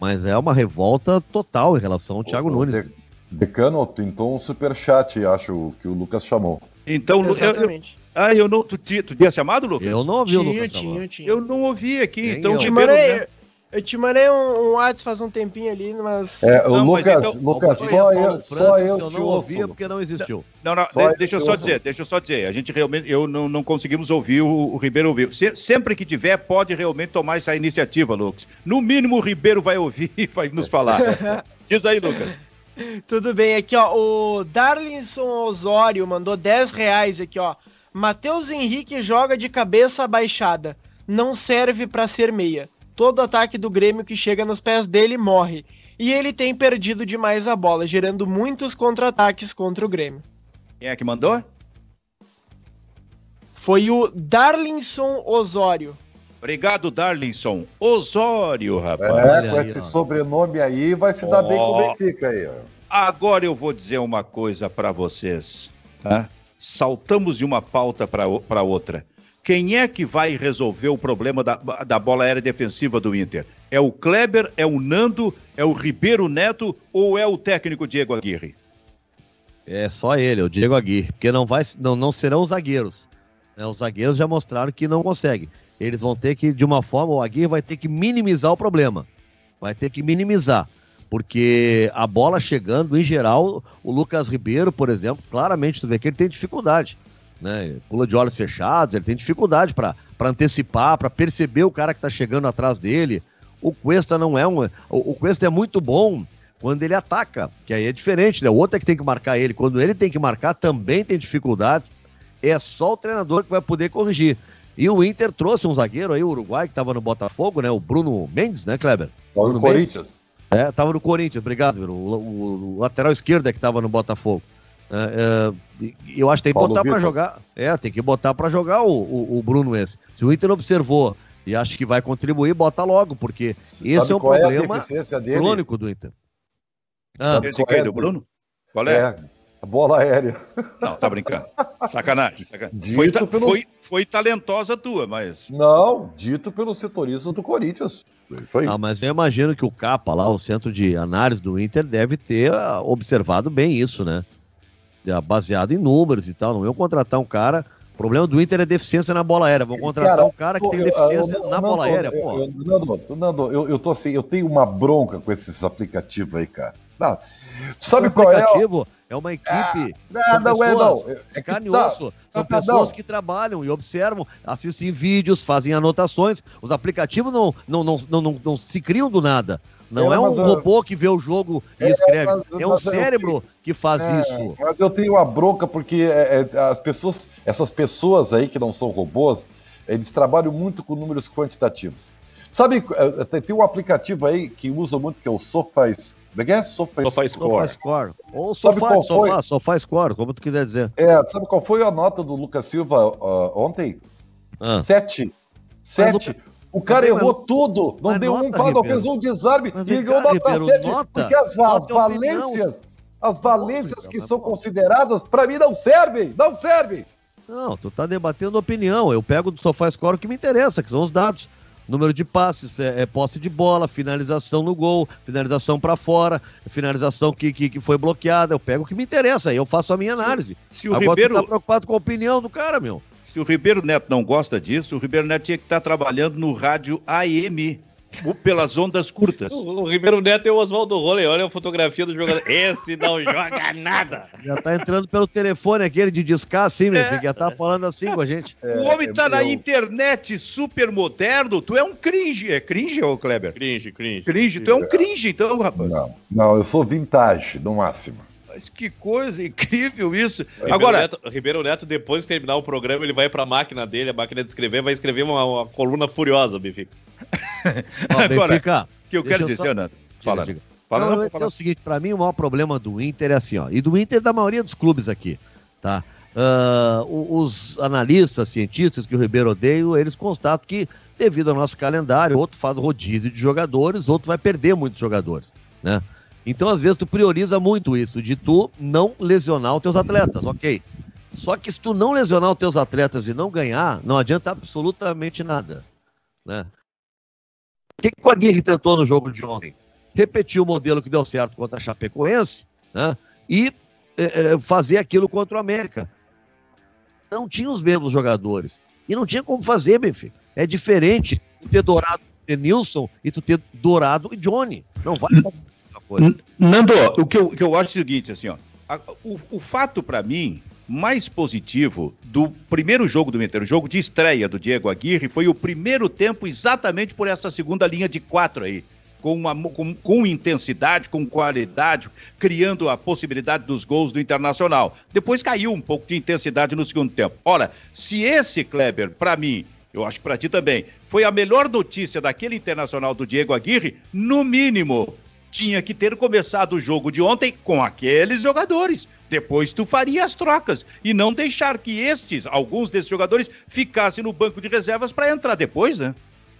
Mas é uma revolta total em relação ao Thiago O- o Nunes. De- Decano tentou um superchat, acho que o Lucas chamou. Então, eu, eu, Exatamente. ah, eu não. Tu, ti- tu tinha chamado, Lucas? Eu não ouvi o Tinha, Lucas tinha, tinha. Eu não ouvi aqui, Nem então eu. o mandei, né? Eu te mandei um, um WhatsApp faz um tempinho ali, mas. É, o Não, mas Lucas, então- Lucas, só eu, só Francis, eu não ouvia ouço. porque não existiu. Não, não, Só deixa eu só ouço. dizer, deixa eu só dizer. A gente realmente, eu não, não conseguimos ouvir o, o Ribeiro ouvir. Se- sempre que tiver, pode realmente tomar essa iniciativa, Lucas. No mínimo, o Ribeiro vai ouvir e vai nos falar. Diz aí, Lucas. Tudo bem, aqui ó, o Darlinson Osório mandou 10 reais aqui ó. Matheus Henrique joga de cabeça abaixada, não serve pra ser meia. Todo ataque do Grêmio que chega nos pés dele morre. E ele tem perdido demais a bola, gerando muitos contra-ataques contra o Grêmio. Quem é que mandou? Foi o Darlinson Osório. Obrigado, Darlinson. Osório, rapaz. É, com esse sobrenome aí, vai se dar bem com o. Benfica aí. ó. Agora eu vou dizer uma coisa para vocês. Tá? Saltamos de uma pauta para outra. Quem é que vai resolver o problema da, da bola aérea defensiva do Inter? É o Kleber, é o Nando, é o Ribeiro Neto ou é o técnico Diego Aguirre? É só ele, o Diego Aguirre, porque não, vai, não, não serão os zagueiros. né? Os zagueiros já mostraram que não conseguem. Eles vão ter que, de uma forma, o Aguirre vai ter que minimizar o problema. Vai ter que minimizar. Porque a bola chegando, em geral, o Lucas Ribeiro, por exemplo, claramente tu vê que ele tem dificuldade. Né? Pula de olhos fechados, ele tem dificuldade para antecipar, para perceber o cara que está chegando atrás dele. O Cuesta não é um. O, o Cuesta é muito bom quando ele ataca, que aí é diferente, né? O outro é que tem que marcar ele. Quando ele tem que marcar, também tem dificuldades. É só o treinador que vai poder corrigir. E o Inter trouxe um zagueiro aí, o Uruguai, que estava no Botafogo, né? O Bruno Mendes, né, Kleber? Ó, Bruno o Corinthians. É, tava no Corinthians, obrigado. O, o- o lateral esquerdo é que tava no Botafogo. É, é, eu acho que tem que Paulo botar para jogar. É, tem que botar para jogar o, o, o Bruno esse. Se o Inter observou e acho que vai contribuir, bota logo, porque Sabe esse é um é a problema dele? crônico do Inter. Ah, Sabe qual que é é? do Bruno? Qual é? É, a bola aérea. Não, tá brincando. Sacanagem. sacanagem. Foi, ta- pelo- foi- foi talentosa tua, mas. Não, dito pelos setoristas do Corinthians. Foi. Não, mas eu imagino que o Capa lá, o centro de análise do Inter, deve ter ah, observado bem isso, né? Já Baseado em números e tal. Não iam contratar um cara. O problema do Inter é deficiência na bola aérea. Vão contratar Cara, um cara que Pô, tem eu- deficiência eu- na Nando, bola aérea, eu- pô. eu- Nando, Nando, eu, eu tô assim, eu tenho uma bronca com esses aplicativos aí, cara. Não, sabe qual é? é uma equipe. Não, são não é, não. É, É carne e tá- osso. São não, não, pessoas não. que trabalham e observam, assistem vídeos, fazem anotações. Os aplicativos não, não, não, não, não, não se criam do nada. Não É, é, um mas, robô que vê o jogo e é, escreve. mas- é um mas eu cérebro que faz É, isso. Mas eu tenho uma bronca porque é, é, as pessoas, essas pessoas aí que não são robôs, eles trabalham muito com números quantitativos. Sabe, é, tem- um aplicativo aí que usa muito que é o Sofas. Como é que é? Sofas Sofá Sofá Score. Score. Ou Sabe qual sofá, foi? como tu quiser dizer. É, sabe qual foi a nota do Lucas Silva ó, ontem? Ah. Sete. Sete. O cara errou tudo. Não mas deu nota, um Ribeiro. fez um desarme Mas e ganhou nota Ribeiro, 7. nota- porque as, va- as nota é opinião. valências, as valências que são consideradas, pra mim não servem. Não servem. Não, tu tá debatendo opinião. Eu pego do sofá score o que me interessa, que são os dados. Número de passes, é, é posse de bola, finalização no gol, finalização pra fora, finalização que, que, que foi bloqueada. Eu pego o que me interessa, aí eu faço a minha análise. Se o, Agora Ribeiro, tu tá preocupado com a opinião do cara, meu. Se o Ribeiro Neto não gosta disso, o Ribeiro Neto tinha que estar trabalhando no rádio AM, o- pelas ondas curtas. O, o Ribeiro Neto é o Oswaldo Roller, olha a fotografia do jogador. Esse não joga nada. Já tá entrando pelo telefone aquele de discar assim, meu É. filho. Já tá falando assim com a gente. o homem tá é, na eu- internet super moderno, tu é um cringe. É cringe, ô Kleber? Cringe, cringe. Cringe, tu é um cringe então, rapaz. Não, não, eu sou vintage, no máximo. Mas que coisa incrível isso. Ribeiro Agora, Neto, Ribeiro Neto, depois de terminar o programa, ele vai pra máquina dele, a máquina de escrever, vai escrever uma, uma coluna furiosa, Benfica. Ó, Agora, Benfica, o que eu quero eu só- dizer, Nando? Fala, diga, diga. fala, Não, não, falar. o seguinte, pra mim o maior problema do Inter é assim, ó, e do Inter e da maioria dos clubes aqui, tá? O- os analistas, cientistas que o Ribeiro odeia, eles constatam que devido ao nosso calendário, outro faz rodízio de jogadores, outro vai perder muitos jogadores, né? Então, às vezes, tu prioriza muito isso, de tu não lesionar os teus atletas, ok? Só que se tu não lesionar os teus atletas e não ganhar, não adianta absolutamente nada, né? O que, que o Aguirre tentou no jogo de ontem? Repetir o modelo que deu certo contra a Chapecoense né? e eh, fazer aquilo contra o América. Não tinha os mesmos jogadores. E não tinha como fazer, Benfica. É diferente ter Dourado e Nilson e tu ter Dourado e Johnny. Não vai fazer coisa. Nando, o que eu, que eu acho é o seguinte, assim, ó. a- o, o fato para mim mais positivo do primeiro jogo do Inter, o jogo de estreia do Diego Aguirre, foi o primeiro tempo exatamente por essa segunda linha de quatro aí. Com, uma, com, com intensidade, com qualidade, criando a possibilidade dos gols do Internacional. Depois caiu um pouco de intensidade no segundo tempo. Ora, se esse Kleber, para mim, eu acho para ti também, foi a melhor notícia daquele Internacional do Diego Aguirre, no mínimo, tinha que ter começado o jogo de ontem com aqueles jogadores. Depois tu faria as trocas e não deixar que estes, alguns desses jogadores, ficassem no banco de reservas para entrar depois, né?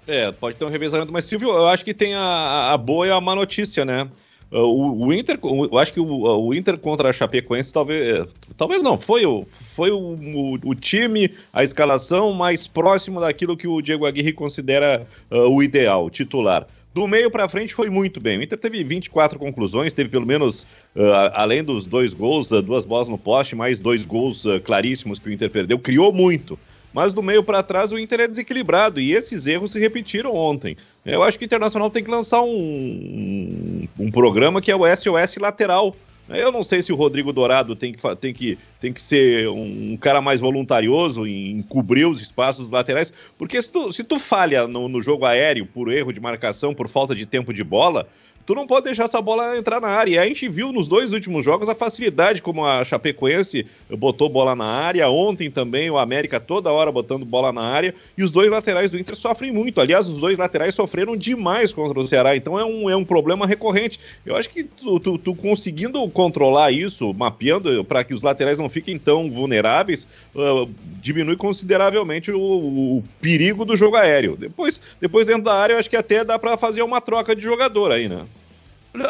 É, pode ter um revezamento, mas Silvio, eu acho que tem a, a boa e a má notícia, né? O, o Inter, eu acho que o, o Inter contra a Chapecoense talvez, talvez não, foi, o, foi o, o, time, a escalação mais próximo daquilo que o Diego Aguirre considera uh, o ideal, titular. Do meio para frente foi muito bem. O Inter teve 24 conclusões, teve pelo menos, uh, além dos dois gols, uh, duas bolas no poste, mais dois gols uh, claríssimos que o Inter perdeu, criou muito. Mas do meio para trás o Inter é desequilibrado e esses erros se repetiram ontem. Eu acho que o Internacional tem que lançar um, um, um programa que é o SOS lateral. Eu não sei se o Rodrigo Dourado tem que, tem que, tem que ser um, cara mais voluntarioso em cobrir os espaços laterais, porque se tu, se tu falha no, no jogo aéreo por erro de marcação, por falta de tempo de bola, tu não pode deixar essa bola entrar na área. E a gente viu nos dois últimos jogos a facilidade como a Chapecoense botou bola na área, ontem também o América toda hora botando bola na área, e os dois laterais do Inter sofrem muito. Aliás, os dois laterais sofreram demais contra o Ceará, então é um, é um problema recorrente. Eu acho que tu, tu, tu conseguindo controlar isso, mapeando para que os laterais não fiquem tão vulneráveis, uh, diminui consideravelmente o, o, perigo do jogo aéreo. Depois, depois dentro da área, eu acho que até dá para fazer uma troca de jogador aí, né?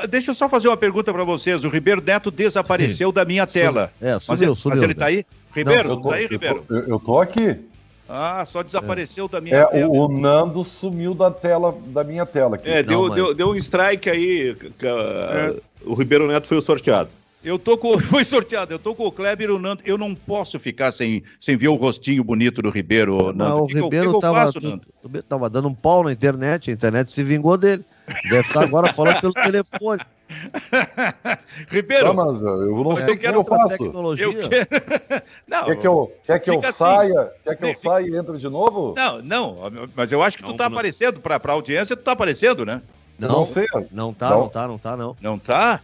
Deixa eu só fazer uma pergunta para vocês. O Ribeiro Neto desapareceu Sim. da minha tela. É, sumiu, mas, ele, sumiu, mas ele tá aí? Ribeiro, não, tô, tá aí, Ribeiro? Eu, eu tô aqui. Ah, só desapareceu é. da minha é, tela. O, o, Nando sumiu da tela da minha tela aqui. É, deu, não, deu, deu um strike aí. É. O Ribeiro Neto foi o sorteado. Eu tô com. Foi sorteado, eu tô com o Kleber e o Nando. Eu não posso ficar sem, sem ver o rostinho bonito do Ribeiro, Nando. Não, o que Ribeiro que eu, que tava, eu faço, Nando? Tava dando um pau na internet, a internet se vingou dele. Deve estar agora falando pelo telefone. Ribeiro, não, mas eu não sei o que eu faço. Tecnologia. Eu quero... não, quer que eu, quer que eu assim. saia? Quer que eu saia e entre de novo? Não, não, mas eu acho que não, tu tá não. aparecendo para a audiência, tu tá aparecendo, né? Não, não sei. Não tá, não. não tá, não tá, não. Não tá?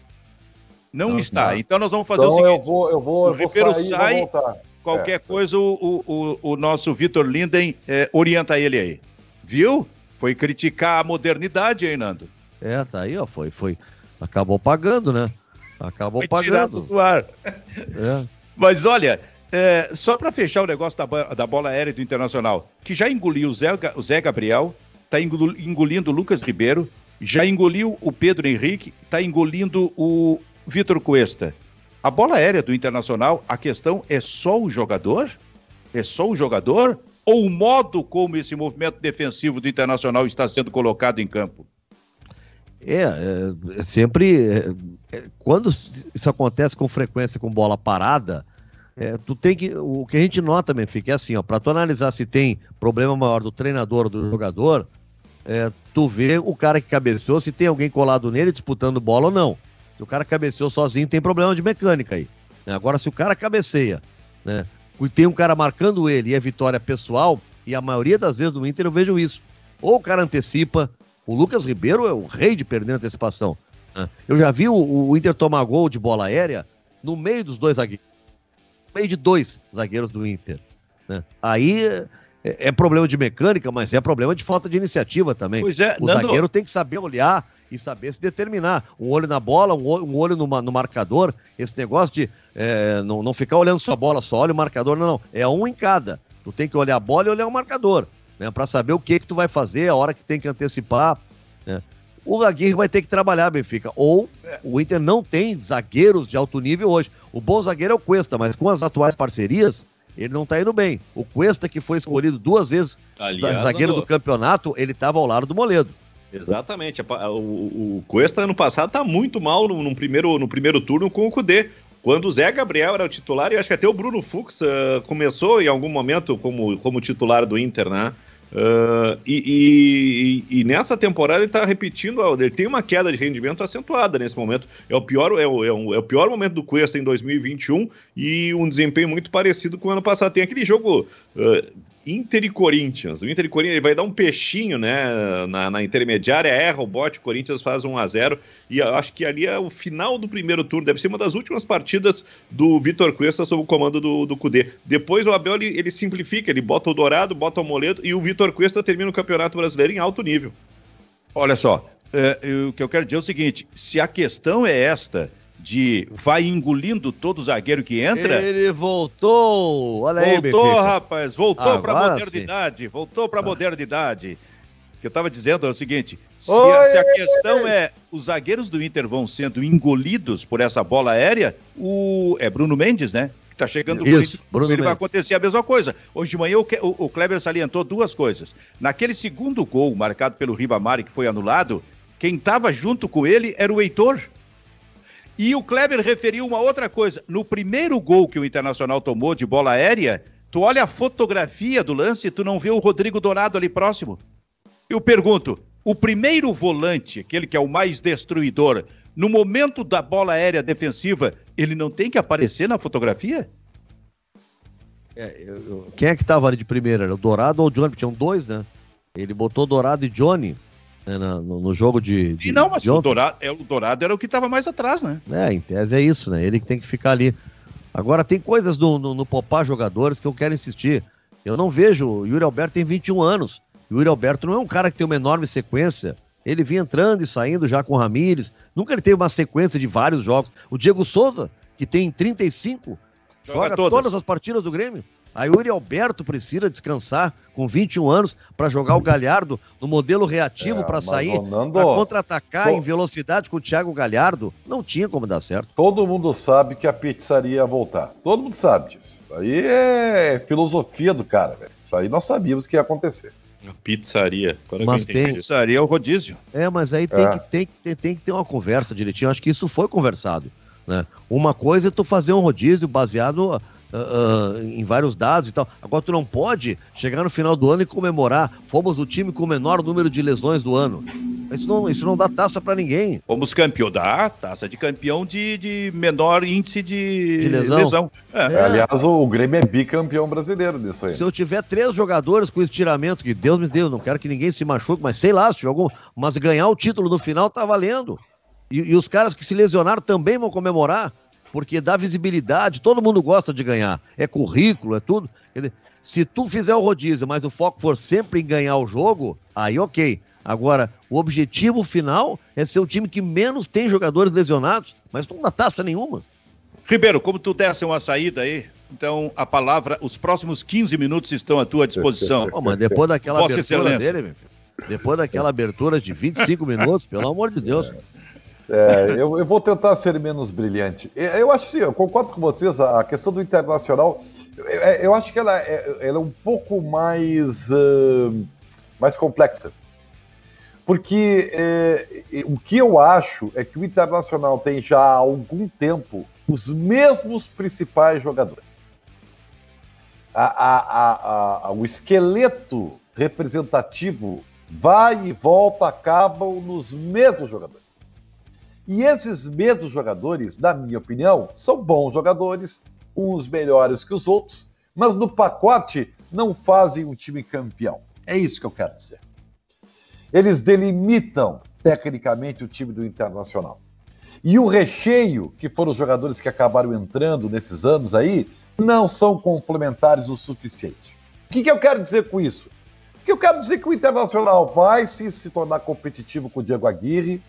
Não, não está. Então nós vamos fazer então o seguinte. Eu vou, eu vou, o Ribeiro sai, qualquer é, coisa o, o, o, nosso Vitor Linden é, orienta ele aí. Viu? Foi criticar a modernidade, hein, Nando? É, tá aí, ó, foi, foi. Acabou pagando, né? Acabou foi pagando. do ar. É. Mas olha, é, só para fechar o negócio da, da bola aérea do Internacional, que já engoliu o Zé, o Zé Gabriel, tá engolindo o Lucas Ribeiro, já engoliu o Pedro Henrique, tá engolindo o Vitor Cuesta. A bola aérea do Internacional, a questão é só o jogador? É só o jogador? ou o modo como esse movimento defensivo do Internacional está sendo colocado em campo? É, é, é sempre. É, é, quando isso acontece com frequência com bola parada, é, tu tem que. O que a gente nota, Benfica, é assim, ó, para tu analisar se tem problema maior do treinador ou do jogador, é, tu vê o cara que cabeceou, se tem alguém colado nele disputando bola ou não. Se o cara cabeceou sozinho, tem problema de mecânica aí. Né? Agora, se o cara cabeceia, né? tem um cara marcando ele e é vitória pessoal, e a maioria das vezes no Inter eu vejo isso. Ou o cara antecipa, o Lucas Ribeiro é o rei de perder antecipação. Né? Eu já vi o, o, Inter tomar gol de bola aérea no meio dos dois zagueiros. No meio de dois zagueiros do Inter. Né? Aí é, é, problema de mecânica, mas é problema de falta de iniciativa também. Pois é, o Nando... zagueiro tem que saber olhar e saber se determinar. Um olho na bola, um olho no, no marcador. Esse negócio de é, não, não ficar olhando sua bola, só olha o marcador, não, não. É um em cada. Tu tem que olhar a bola e olhar o marcador, né? Para saber o que que tu vai fazer, a hora que tem que antecipar. Né? O Aguirre vai ter que trabalhar, Benfica. Ou o Inter não tem zagueiros de alto nível hoje. O bom zagueiro é o Cuesta, mas com as atuais parcerias, ele não tá indo bem. O Cuesta, que foi escolhido duas vezes Aliás, zagueiro do campeonato, ele estava ao lado do Moledo. Exatamente. O, Cuesta ano passado tá muito mal no, no, primeiro, no primeiro turno com o Cudê. Quando o Zé Gabriel era o titular, e acho que até o Bruno Fux uh, começou em algum momento como, como titular do Inter, né? Uh, e, e, e, nessa temporada ele está repetindo, ele tem uma queda de rendimento acentuada nesse momento. É o pior, é o, é o, é o pior momento do Cuesta em 2021 e um desempenho muito parecido com o ano passado. Tem aquele jogo uh, Inter e Corinthians. O Inter e Corinthians vai dar um peixinho, né? Na, na intermediária, erra o bote, o Corinthians faz 1 a 0 E eu acho que ali é o final do primeiro turno. Deve ser uma das últimas partidas do Vitor Cuesta sob o comando do, do Cudê. Depois o Abel ele, ele simplifica, ele bota o Dourado, bota o Moledo e o Vitor Cuesta termina o Campeonato Brasileiro em alto nível. Olha só, é, o que eu quero dizer é o seguinte: se a questão é esta de vai engolindo todo zagueiro que entra. Ele voltou! Olha aí, Voltou, rapaz, voltou para a modernidade, sim. voltou para a ah. modernidade. O que eu estava dizendo é o seguinte: se, a, se, a, questão é os zagueiros do Inter vão sendo engolidos por essa bola aérea, o é Bruno Mendes, né? Que tá chegando do Isso, Bruno ele vai acontecer a mesma coisa. Hoje de manhã o, o, o Kleber salientou duas coisas. Naquele segundo gol marcado pelo Ribamari que foi anulado, quem estava junto com ele era o Heitor. E o Kleber referiu uma outra coisa. No primeiro gol que o Internacional tomou de bola aérea, tu olha a fotografia do lance e tu não vê o Rodrigo Dourado ali próximo. Eu pergunto, o primeiro volante, aquele que é o mais destruidor, no momento da bola aérea defensiva, ele não tem que aparecer na fotografia? É, eu, eu, quem é que estava ali de primeira? Era o Dourado ou o Johnny? Tinham dois, né? Ele botou Dourado e Johnny. Né, no, no, jogo de. de e não, mas o Dourado, é, o Dourado era o que estava mais atrás, né? É, em tese é isso, né? Ele que tem que ficar ali. Agora, tem coisas no, no, no popar jogadores que eu quero insistir. Eu não vejo. O Yuri Alberto tem 21 anos. O Yuri Alberto não é um cara que tem uma enorme sequência. Ele vinha entrando e saindo já com o Ramires. Nunca ele teve uma sequência de vários jogos. O Diego Souza, que tem 35, joga, joga todas. todas as partidas do Grêmio. A Yuri Alberto precisa descansar com 21 anos para jogar o Galhardo no modelo reativo é, para sair, para contra-atacar em velocidade com o Thiago Galhardo. Não tinha como dar certo. Todo mundo sabe que a pizzaria ia voltar. Todo mundo sabe disso. Aí é filosofia do cara, velho. Isso aí nós sabíamos que ia acontecer. A pizzaria. Agora mas tem... Pizzaria é o rodízio. É, mas aí tem, é. que, tem, tem, tem que ter uma conversa direitinho. Acho que isso foi conversado. Né? Uma coisa é tu fazer um rodízio baseado Uh, uh, em vários dados e tal. Agora tu não pode chegar no final do ano e comemorar. Fomos o time com o menor número de lesões do ano. Isso não, isso não dá taça para ninguém. Fomos campeão, dá taça de campeão de, de menor índice de, de lesão. lesão. É. É. Aliás, o Grêmio é bicampeão brasileiro disso aí. Se eu tiver três jogadores com estiramento, que Deus me deu, não quero que ninguém se machuque, mas sei lá, se tiver algum. Mas ganhar o título no final tá valendo. E, e os caras que se lesionaram também vão comemorar porque dá visibilidade, todo mundo gosta de ganhar. É currículo, é tudo. Dizer, se tu fizer o rodízio, mas o foco for sempre em ganhar o jogo, aí ok. Agora, o objetivo final é ser o time que menos tem jogadores lesionados, mas não dá taça nenhuma. Ribeiro, como tu desse uma saída aí, então a palavra, os próximos 15 minutos estão à tua disposição. Oh, mas depois daquela Vossa abertura Excelência. dele, depois daquela abertura de 25 minutos, pelo amor de Deus. É, eu, eu, vou tentar ser menos brilhante. Eu acho sim, eu concordo com vocês, a questão do internacional, eu, eu acho que ela é, ela é, um pouco mais, uh, mais complexa. Porque é, o que eu acho é que o Internacional tem já há algum tempo os mesmos principais jogadores. A, a, a, o esqueleto representativo vai e volta, acabam nos mesmos jogadores. E esses mesmos jogadores, na minha opinião, são bons jogadores, uns melhores que os outros, mas no pacote não fazem um time campeão. É isso que eu quero dizer. Eles delimitam tecnicamente o time do Internacional. E o recheio, que foram os jogadores que acabaram entrando nesses anos aí, não são complementares o suficiente. O que, que eu quero dizer com isso? Que eu quero dizer que o Internacional vai sim se tornar competitivo com o Diego Aguirre,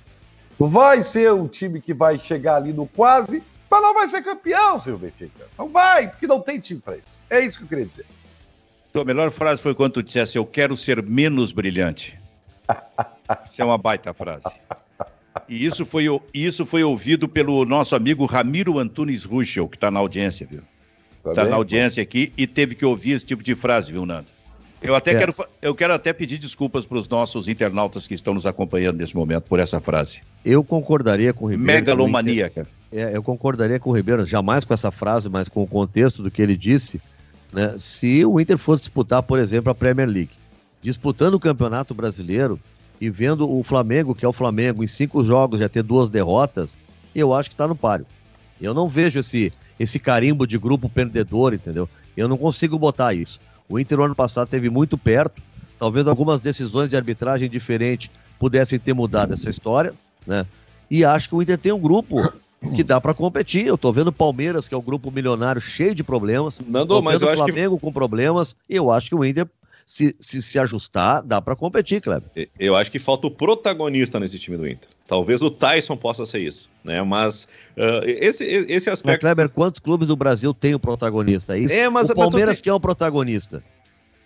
vai ser um time que vai chegar ali no quase, mas não vai ser campeão, seu Benfica. Não vai, porque não tem time para isso. É isso que eu queria dizer. Tua melhor frase foi quando tu dissesse: Eu quero ser menos brilhante. Isso é uma baita frase. E isso foi, isso foi ouvido pelo nosso amigo Ramiro Antunes Ruschel, que está na audiência, viu? Está tá na audiência aqui e teve que ouvir esse tipo de frase, viu, Nando? Eu até é. quero, eu quero até pedir desculpas para os nossos internautas que estão nos acompanhando nesse momento por essa frase. Eu concordaria com o Ribeiro. Megalomaníaca. É, eu concordaria com o Ribeiro, jamais com essa frase, mas com o contexto do que ele disse, né? Se o Inter fosse disputar, por exemplo, a Premier League, disputando o Campeonato Brasileiro e vendo o Flamengo, que é o Flamengo, em cinco jogos já ter duas derrotas, eu acho que está no páreo. Eu não vejo esse, esse carimbo de grupo perdedor, entendeu? Eu não consigo botar isso. O Inter, no ano passado, teve muito perto. Talvez algumas decisões de arbitragem diferentes pudessem ter mudado essa história, né? E acho que o Inter tem um grupo que dá para competir. Eu tô vendo o Palmeiras, que é um grupo milionário cheio de problemas. Tô mas eu acho Flamengo que... com problemas. Eu acho que o Inter se, se, se ajustar, dá para competir, Kleber. Eu acho que falta o protagonista nesse time do Inter. Talvez o Tyson possa ser isso, né? Mas uh, esse, esse aspecto. Mas, Kleber, quantos clubes do Brasil tem o protagonista? É isso? É, mas, o Palmeiras mas que é o protagonista.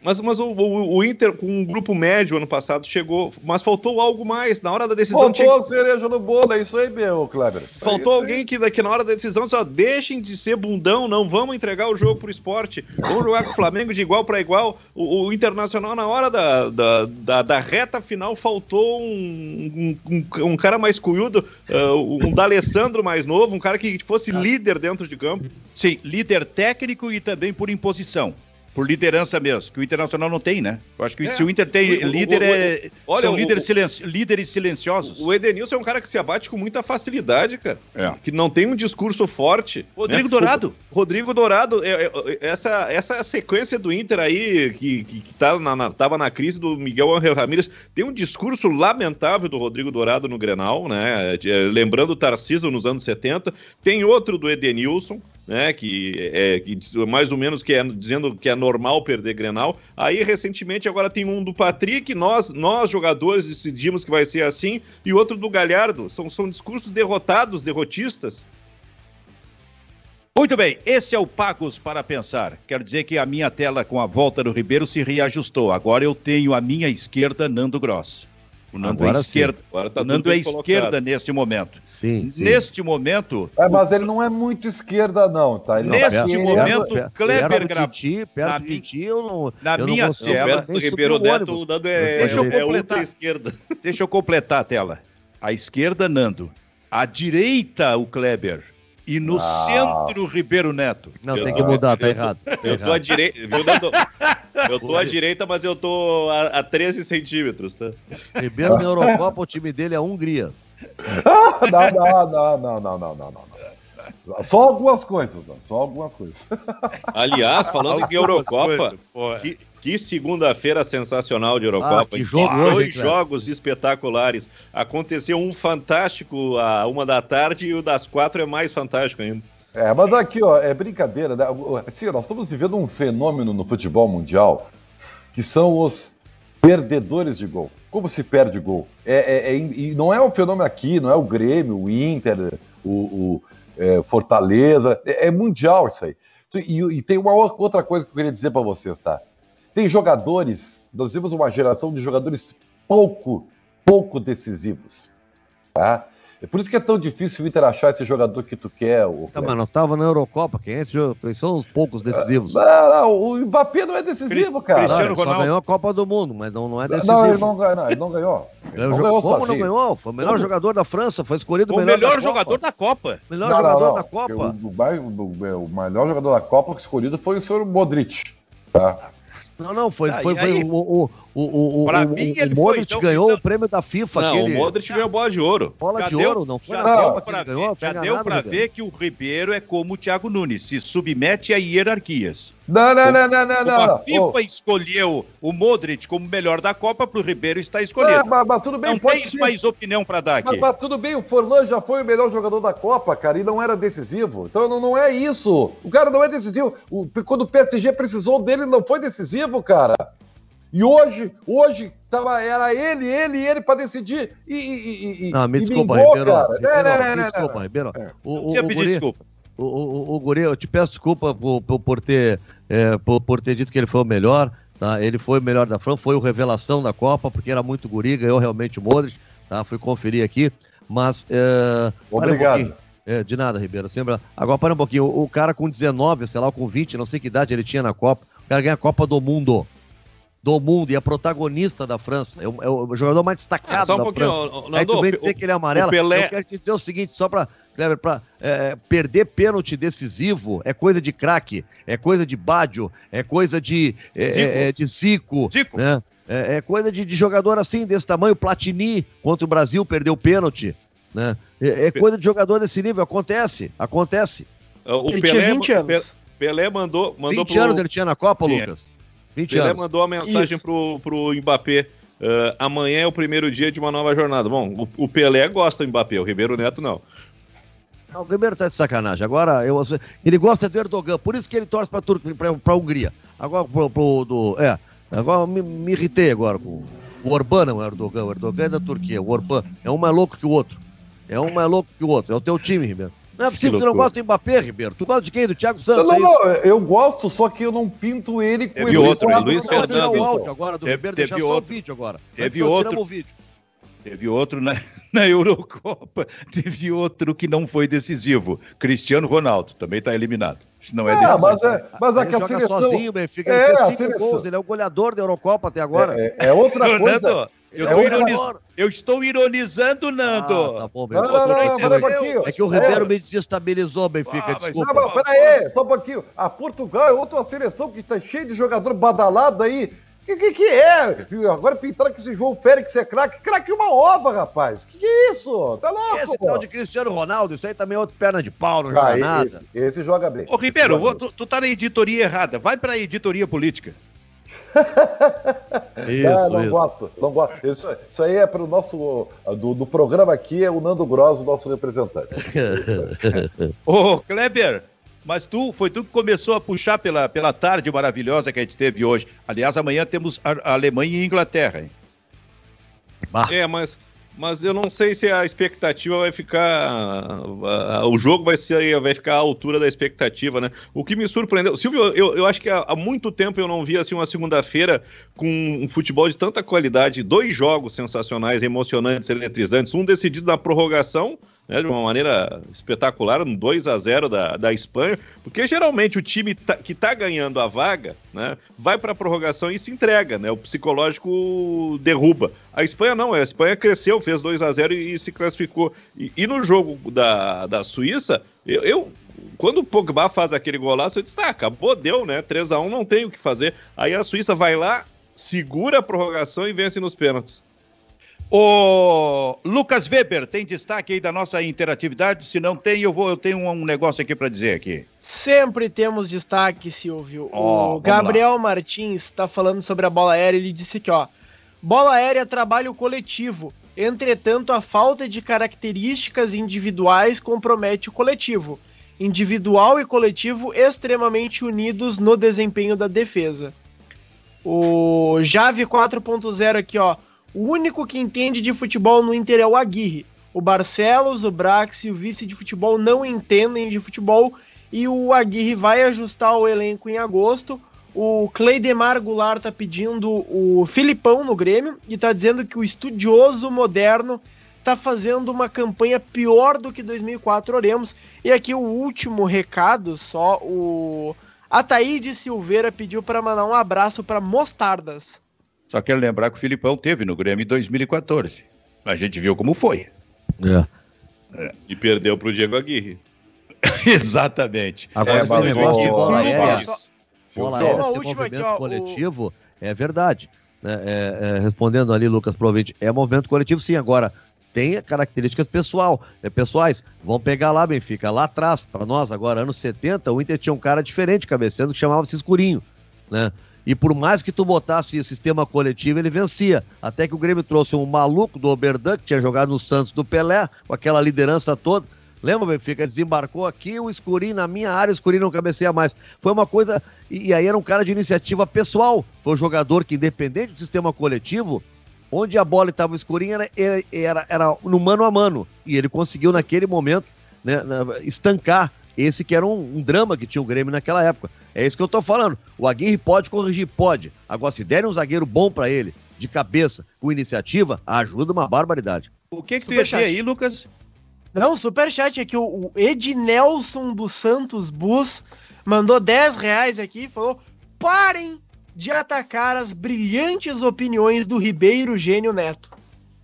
Mas, mas o, o, o, Inter, com um grupo médio ano passado, chegou. Mas faltou algo mais. Na hora da decisão. Faltou tinha... a cereja no bolo, é isso aí mesmo, Kleber. Faltou é alguém que, que na hora da decisão só deixem de ser bundão, não vamos entregar o jogo pro esporte. Vamos jogar com o Flamengo de igual para igual. O, o, Internacional, na hora da, da, da, da reta final, faltou um, um, um cara mais cunhudo, uh, um D'Alessandro mais novo, um cara que fosse líder dentro de campo. Sim, líder técnico e também por imposição. Por liderança mesmo, que o Internacional não tem, né? Eu acho que É. se o Inter tem O- o- líder, o- é, olha, são o- líderes, o- silenci- líderes silenciosos. O Edenilson é um cara que se abate com muita facilidade, cara. É. Que não tem um discurso forte. Rodrigo né? Dourado. O Rodrigo Dourado, é- é- essa, essa sequência do Inter aí, que, que, que tá na, na- tava na crise do Miguel Angel Ramírez, tem um discurso lamentável do Rodrigo Dourado no Grenal, né? É, Lembrando o Tarciso nos anos 70. Tem outro do Edenilson. Né, que é que mais ou menos que é dizendo que é normal perder Grenal. Aí recentemente agora tem um do Patrick, nós nós jogadores decidimos que vai ser assim, e outro do Galhardo. São, são discursos derrotados, derrotistas. Muito bem, esse é o Pagos para Pensar. Quero dizer que a minha tela com a volta do Ribeiro se reajustou. Agora eu tenho à minha esquerda Nando Gross. O Nando Agora é esquerda. Agora tá o Nando é bem colocado. esquerda neste momento. Sim, sim. Neste momento, É, mas ele não é muito esquerda, não, tá? Ele não Neste tá Perto- esquerda. momento, perto- Kleber perto do gra- Titi, perto na mi- Titi, eu não, na eu não minha tela- Perto do Ribeiro o Neto, o Nando é, Deixa eu é completar. ultra esquerda. deixa eu completar a tela. À esquerda, Nando. À direita, o Kleber. E no Ah. centro, o Ribeiro Neto. Não, Eu- tem que mudar, tá errado. Tá Eu tô à direita, viu, Nando? Eu tô à direita, mas eu tô a, a 13 centímetros, tá? Ribeiro na Eurocopa, o time dele é a Hungria. Ah, não, não, não, não, não, não, não. Só algumas coisas, só algumas coisas. Aliás, falando em Eurocopa, coisas, que, que segunda-feira sensacional de Eurocopa. Ah, que jogo que dois jogos espetaculares. Aconteceu um fantástico a uma da tarde e o das quatro é mais fantástico ainda. É, mas aqui, ó, é brincadeira, né? Assim, nós estamos vivendo um fenômeno no futebol mundial que são os perdedores de gol. Como se perde gol? É, é- é- e não é um fenômeno aqui, não é o Grêmio, o Inter, o, o, é, Fortaleza, é, é mundial isso aí. E, e tem uma outra coisa que eu queria dizer para vocês, tá? Tem jogadores, nós vimos uma geração de jogadores pouco, pouco decisivos, tá? É por isso que é tão difícil o Inter achar esse jogador que tu quer. O Tá, mas nós tava na Eurocopa, quem é esse jogo? Quem são os poucos decisivos? Não, não, o Mbappé não é decisivo, cara. Cristiano ele só Ronaldo. ganhou a Copa do Mundo, mas não, não é decisivo. Não, ele não, ganhou, não, ele não ganhou. Ele não ganhou Como não ganhou? Foi o melhor Como? jogador da França, foi escolhido O melhor, melhor da jogador da Copa. Melhor Não, jogador não. da Copa. O, o mais- o- o melhor jogador da Copa escolhido foi o senhor Modric. Tá? Não, não, foi, Tá, foi, foi o, o, o, o, Pra o, mim, o ele foi, Modric então- ganhou então- o prêmio da FIFA, Não, aquele o Modric ganhou a bola de ouro. bola Já de deu- ouro, não foi Já na Não, deu pra ganhou, ver, já deu Ribeiro. ver que o Ribeiro é como o Thiago Nunes, se submete a hierarquias. Não, não, não, não, não, não. a. FIFA Ô, escolheu o Modric como melhor da Copa, pro Ribeiro está ah, escolhido. mas, mas tudo bem, Não pode tens ser. mais opinião para dar Mas, aqui. mas tudo bem, o Forlan já foi o melhor jogador da Copa, cara, e não era decisivo. Então não, não é isso. O cara não é decisivo. O- quando o PSG precisou dele, ele não foi decisivo, cara. E hoje, hoje, tava, era ele, ele, ele pra decidir. E, e, e, Não, me e desculpa, mingou, Ribeiro. cara. Ribeiro, Não, não, não, me desculpa. Ribeiro. É. O, o, o, guri, desculpa. o, o, o Guri, eu te peço desculpa por, por, por ter, é, por, por ter dito que ele foi o melhor. Tá? Ele foi o melhor da França, foi o revelação da Copa, porque era muito guri, ganhou realmente o Modric. Tá? Fui conferir aqui. Mas. É, para um Obrigado. pouquinho. É, de nada, Ribeiro. Sempre... Agora para um pouquinho. O, o cara com 19, sei lá, com 20, não sei que idade ele tinha na Copa. O cara ganha a Copa do Mundo. Do mundo e é protagonista da França. É o, é o jogador mais destacado Ah, só um da pouquinho, França. ó, Aí tu Nando, vem o- dizer que ele é amarelo. o Pelé- Eu quero te dizer o seguinte, só pra, Kleber, pra é, perder pênalti decisivo é coisa de craque, é coisa de Bádio, é coisa de é, Zico. é, de Zico, Zico. né? É, é coisa de, de jogador assim, desse tamanho. Platini contra o Brasil perdeu pênalti. Né? É, é coisa de jogador desse nível, acontece, acontece. O Ele Pelé, tinha 20 anos. Pelé mandou, mandou 20 anos ele tinha na Copa, Tinha. Lucas. 20 Pelé anos. mandou uma mensagem Isso. pro, pro Mbappé. "Ah, amanhã é o primeiro dia de uma nova jornada. Bom, o, o Pelé gosta do Mbappé, o Ribeiro Neto não. Não, o Ribeiro tá de sacanagem. Agora, eu, ele gosta do Erdogan, por isso que ele torce pra, Tur pra, pra Hungria. Agora, pro, pro- do, é, agora eu me, me irritei agora com o Orbán, não é o Erdogan. O Erdogan é da Turquia. O Orbán é um mais louco que o outro. É um mais louco que o outro. É o teu time, Ribeiro. Não é possível que você não gosta do Mbappé, Ribeiro. Tu gosta de quem? Do Thiago Não, Santos? não, é isso? não, eu gosto, só que eu não pinto ele com Teve esse outro, quadro Luiz o Fernando. pintam. áudio agora do Teve- Ribeiro, teve deixar só o outro. vídeo agora. Teve outro. o vídeo. Teve outro na, na Eurocopa, teve outro que não foi decisivo. Cristiano Ronaldo também está eliminado. Isso não é Ah, decisivo. mas é, mas é Ele que a joga seleção. sozinho, Benfica. É, Ele a fez cinco seleção- gols. Ele é o goleador da Eurocopa até agora. É, é outra Fernando, coisa. Eu, tô ironiz... eu estou ironizando, Nando. Ah, tá bom, não, não, não, não, um É que o Ribeiro é. me desestabilizou, Benfica, ah, desculpa. Não, peraí, só um pouquinho. A Portugal é outra seleção que está cheia de jogador badalado aí. O que, que, que, é? Agora pintaram que esse João Félix é craque. Craque uma ova, rapaz. Que, que é isso? Tá louco? Esse tal de Cristiano Ronaldo, isso aí também é outro perna de pau, não joga ah, nada. Esse, esse, joga bem. Ô, Ribeiro, vou, tu, tu tá na editoria errada. Vai pra editoria política. Isso, ah, não isso. gosto, não gosto. Isso, isso aí é para o nosso. Do, do, programa aqui é o Nando Gross, o nosso representante. Ô, Kleber, mas tu, foi tu que começou a puxar pela, pela tarde maravilhosa que a gente teve hoje. Aliás, amanhã temos a, a Alemanha e Inglaterra, hein? É, mas mas eu não sei se a expectativa vai ficar. O jogo vai, ser, vai ficar à altura da expectativa, né? O que me surpreendeu. Silvio, eu, eu acho que há muito tempo eu não via assim, uma segunda-feira com um futebol de tanta qualidade, dois jogos sensacionais, emocionantes, eletrizantes, um decidido na prorrogação né, de uma maneira espetacular, um 2 a 0 da, da Espanha, porque geralmente o time tá, que está ganhando a vaga né, vai para a prorrogação e se entrega, né, o psicológico derruba. A Espanha não, a Espanha cresceu, fez 2 a 0 e, e se classificou. E, e, no jogo da, da Suíça, eu, eu quando o Pogba faz aquele golaço, eu disse, tá, acabou, deu, né? 3 a 1 não tem o que fazer. Aí a Suíça vai lá, segura a prorrogação e vence nos pênaltis. O Lucas Weber tem destaque aí da nossa interatividade. Se não tem, eu vou, eu tenho um negócio aqui para dizer aqui. Sempre temos destaque, Silvio. Oh, o Gabriel Martins está falando sobre a bola aérea. Ele disse que, ó, bola aérea é trabalho coletivo. Entretanto, a falta de características individuais compromete o coletivo. Individual e coletivo extremamente unidos no desempenho da defesa. O Jave 4.0 aqui, ó. O único que entende de futebol no Inter é o Aguirre. O Barcelos, o Brax e o vice de futebol não entendem de futebol e o Aguirre vai ajustar o elenco em agosto. O Cleidemar Goulart tá pedindo o Filipão no Grêmio e tá dizendo que o estudioso moderno tá fazendo uma campanha pior do que 2004 oremos. E aqui o último recado, só o Ataíde Silveira pediu para mandar um abraço para Mostardas. Só quero lembrar que o Filipão teve no Grêmio em 2014. A gente viu como foi. É. É. E perdeu para o Diego Aguirre. Exatamente. Agora, é, esse negócio de bola aérea, bola aérea, esse movimento aqui, coletivo, o... é verdade. Né? É, é, respondendo ali, Lucas, provavelmente, é movimento coletivo, sim. Agora, tem características pessoal, é, pessoais. Vão pegar lá, Benfica, lá atrás, para nós, agora, anos 70, o Inter tinha um cara diferente cabeceando que chamava-se Escurinho, né? E por mais que tu botasse o sistema coletivo, ele vencia. Até que o Grêmio trouxe um maluco do Oberdan, que tinha jogado no Santos do Pelé, com aquela liderança toda. Lembra, Benfica? Desembarcou aqui, o Escurinho na minha área, o Escurinho não cabeceia mais. Foi uma coisa. E, aí era um cara de iniciativa pessoal. Foi um jogador que, independente do sistema coletivo, onde a bola estava escurinha era, era, era no mano a mano. E ele conseguiu, naquele momento, né, estancar esse que era um, um, drama que tinha o Grêmio naquela época. É isso que eu tô falando. O Aguirre pode corrigir, pode. Agora, se derem um zagueiro bom para ele, de cabeça, com iniciativa, ajuda uma barbaridade. O que que tu ia aí, Lucas? Não, superchat aqui, o, o Ednelson dos Santos Bus mandou 10 reais aqui e falou: parem de atacar as brilhantes opiniões do Ribeiro Gênio Neto.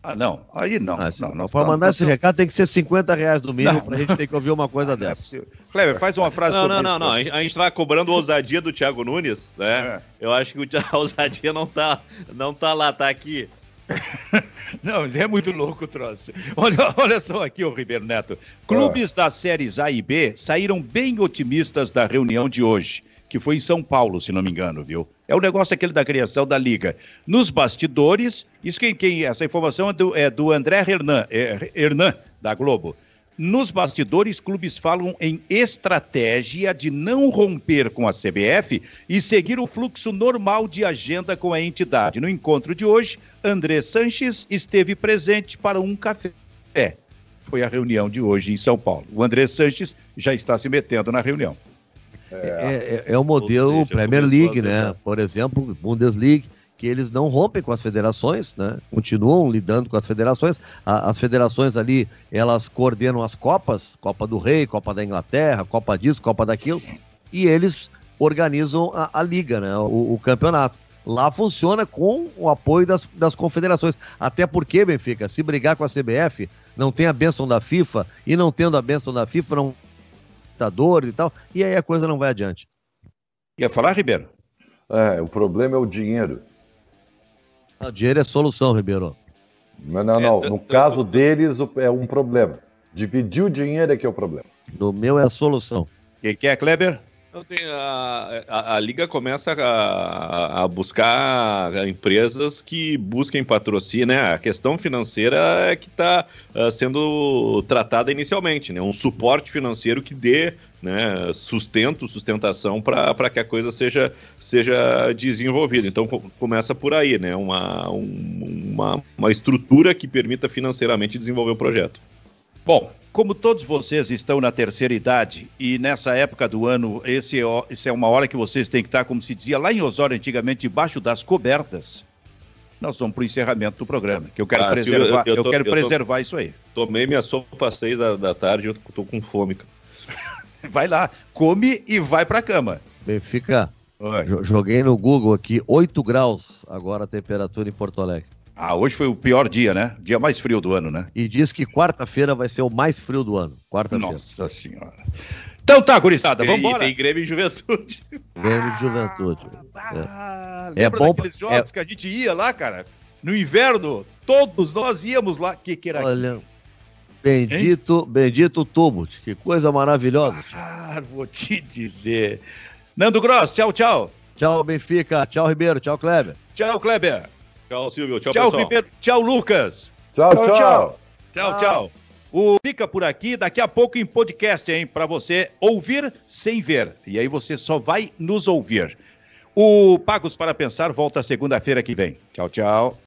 Ah, não, aí não. Ah, não, não para mandar esse recado tem que ser 50 reais no mínimo para a gente ter que ouvir uma coisa ah, dessa. Kleber, faz uma frase não, sobre não, isso. Não, não, não. A gente tá cobrando ousadia do Thiago Nunes, né? É. Eu acho que a ousadia não tá, não tá lá, tá aqui. não, é muito louco o troço. Olha, olha só aqui, o Ribeiro Neto. Clubes das séries A e B saíram bem otimistas da reunião de hoje que foi em São Paulo, se não me engano, viu? É o negócio aquele da criação da liga. Nos bastidores, isso quem, quem essa informação é do, é do André Hernan, é, Hernan, da Globo. Nos bastidores, clubes falam em estratégia de não romper com a CBF e seguir o fluxo normal de agenda com a entidade. No encontro de hoje, André Sanches esteve presente para um café. Foi a reunião de hoje em São Paulo. O André Sanches já está se metendo na reunião. É, é, é, é o modelo seja, Premier League, né? Por exemplo, Bundesliga, que eles não rompem com as federações, né? Continuam lidando com as federações. A, as federações ali, elas coordenam as copas, Copa do Rei, Copa da Inglaterra, Copa disso, Copa daquilo, e eles organizam a, a liga, né? O, o, campeonato. Lá funciona com o apoio das, das confederações. Até porque, Benfica, se brigar com a CBF, não tem a bênção da FIFA, e não tendo a bênção da FIFA, não e tal, e aí a coisa não vai adiante. Ia falar, Ribeiro? É, o problema é o dinheiro. O dinheiro é solução, Ribeiro. Não, não, não. No caso deles é um problema. Dividir o dinheiro é que é o problema. No meu é a solução. O que, que é, Kleber? A, a, a, liga começa a, a, buscar empresas que busquem patrocínio, né? A questão financeira é que está ah, sendo tratada inicialmente, né? Um suporte financeiro que dê né, sustento, sustentação para que a coisa seja, seja desenvolvida. Então começa por aí, né? Uma, um, uma, uma estrutura que permita financeiramente desenvolver o projeto. Bom, como todos vocês estão na terceira idade e nessa época do ano, esse, é esse é uma hora que vocês têm que estar, como se dizia lá em Osório antigamente, debaixo das cobertas. Nós vamos para o encerramento do programa, que eu quero ah, preservar, eu, eu, eu quero eu preservar tô, isso aí. Tomei minha sopa às seis da, da tarde eu tô com fome. vai lá, come e vai para a cama. Benfica, joguei no Google aqui, 8 graus agora a temperatura em Porto Alegre. Ah, hoje foi o pior dia, né? Dia mais frio do ano, né? E diz que quarta-feira vai ser o mais frio do ano. Quarta-feira. Nossa senhora. Então tá, gurizada, vamos embora. Tem Grêmio e Juventude. Grêmio e Juventude. Ah, é. é bom daqueles jogos é... que a gente ia lá, cara? No inverno, todos nós íamos lá. Que que era Olha, bendito, hein? bendito Tubut, que coisa maravilhosa. Ah, vou te dizer. Nando Gross, tchau, tchau. Tchau, Benfica. Tchau, Ribeiro. Tchau, Kleber. Tchau, Kleber. Tchau, Silvio. Tchau, tchau pessoal. Tchau, Lucas. Tchau, tchau. Tchau, tchau. tchau. O Fica por aqui, daqui a pouco em podcast, hein? Para você ouvir sem ver. E aí você só vai nos ouvir. O Pagos para Pensar volta segunda-feira que vem. Tchau, tchau.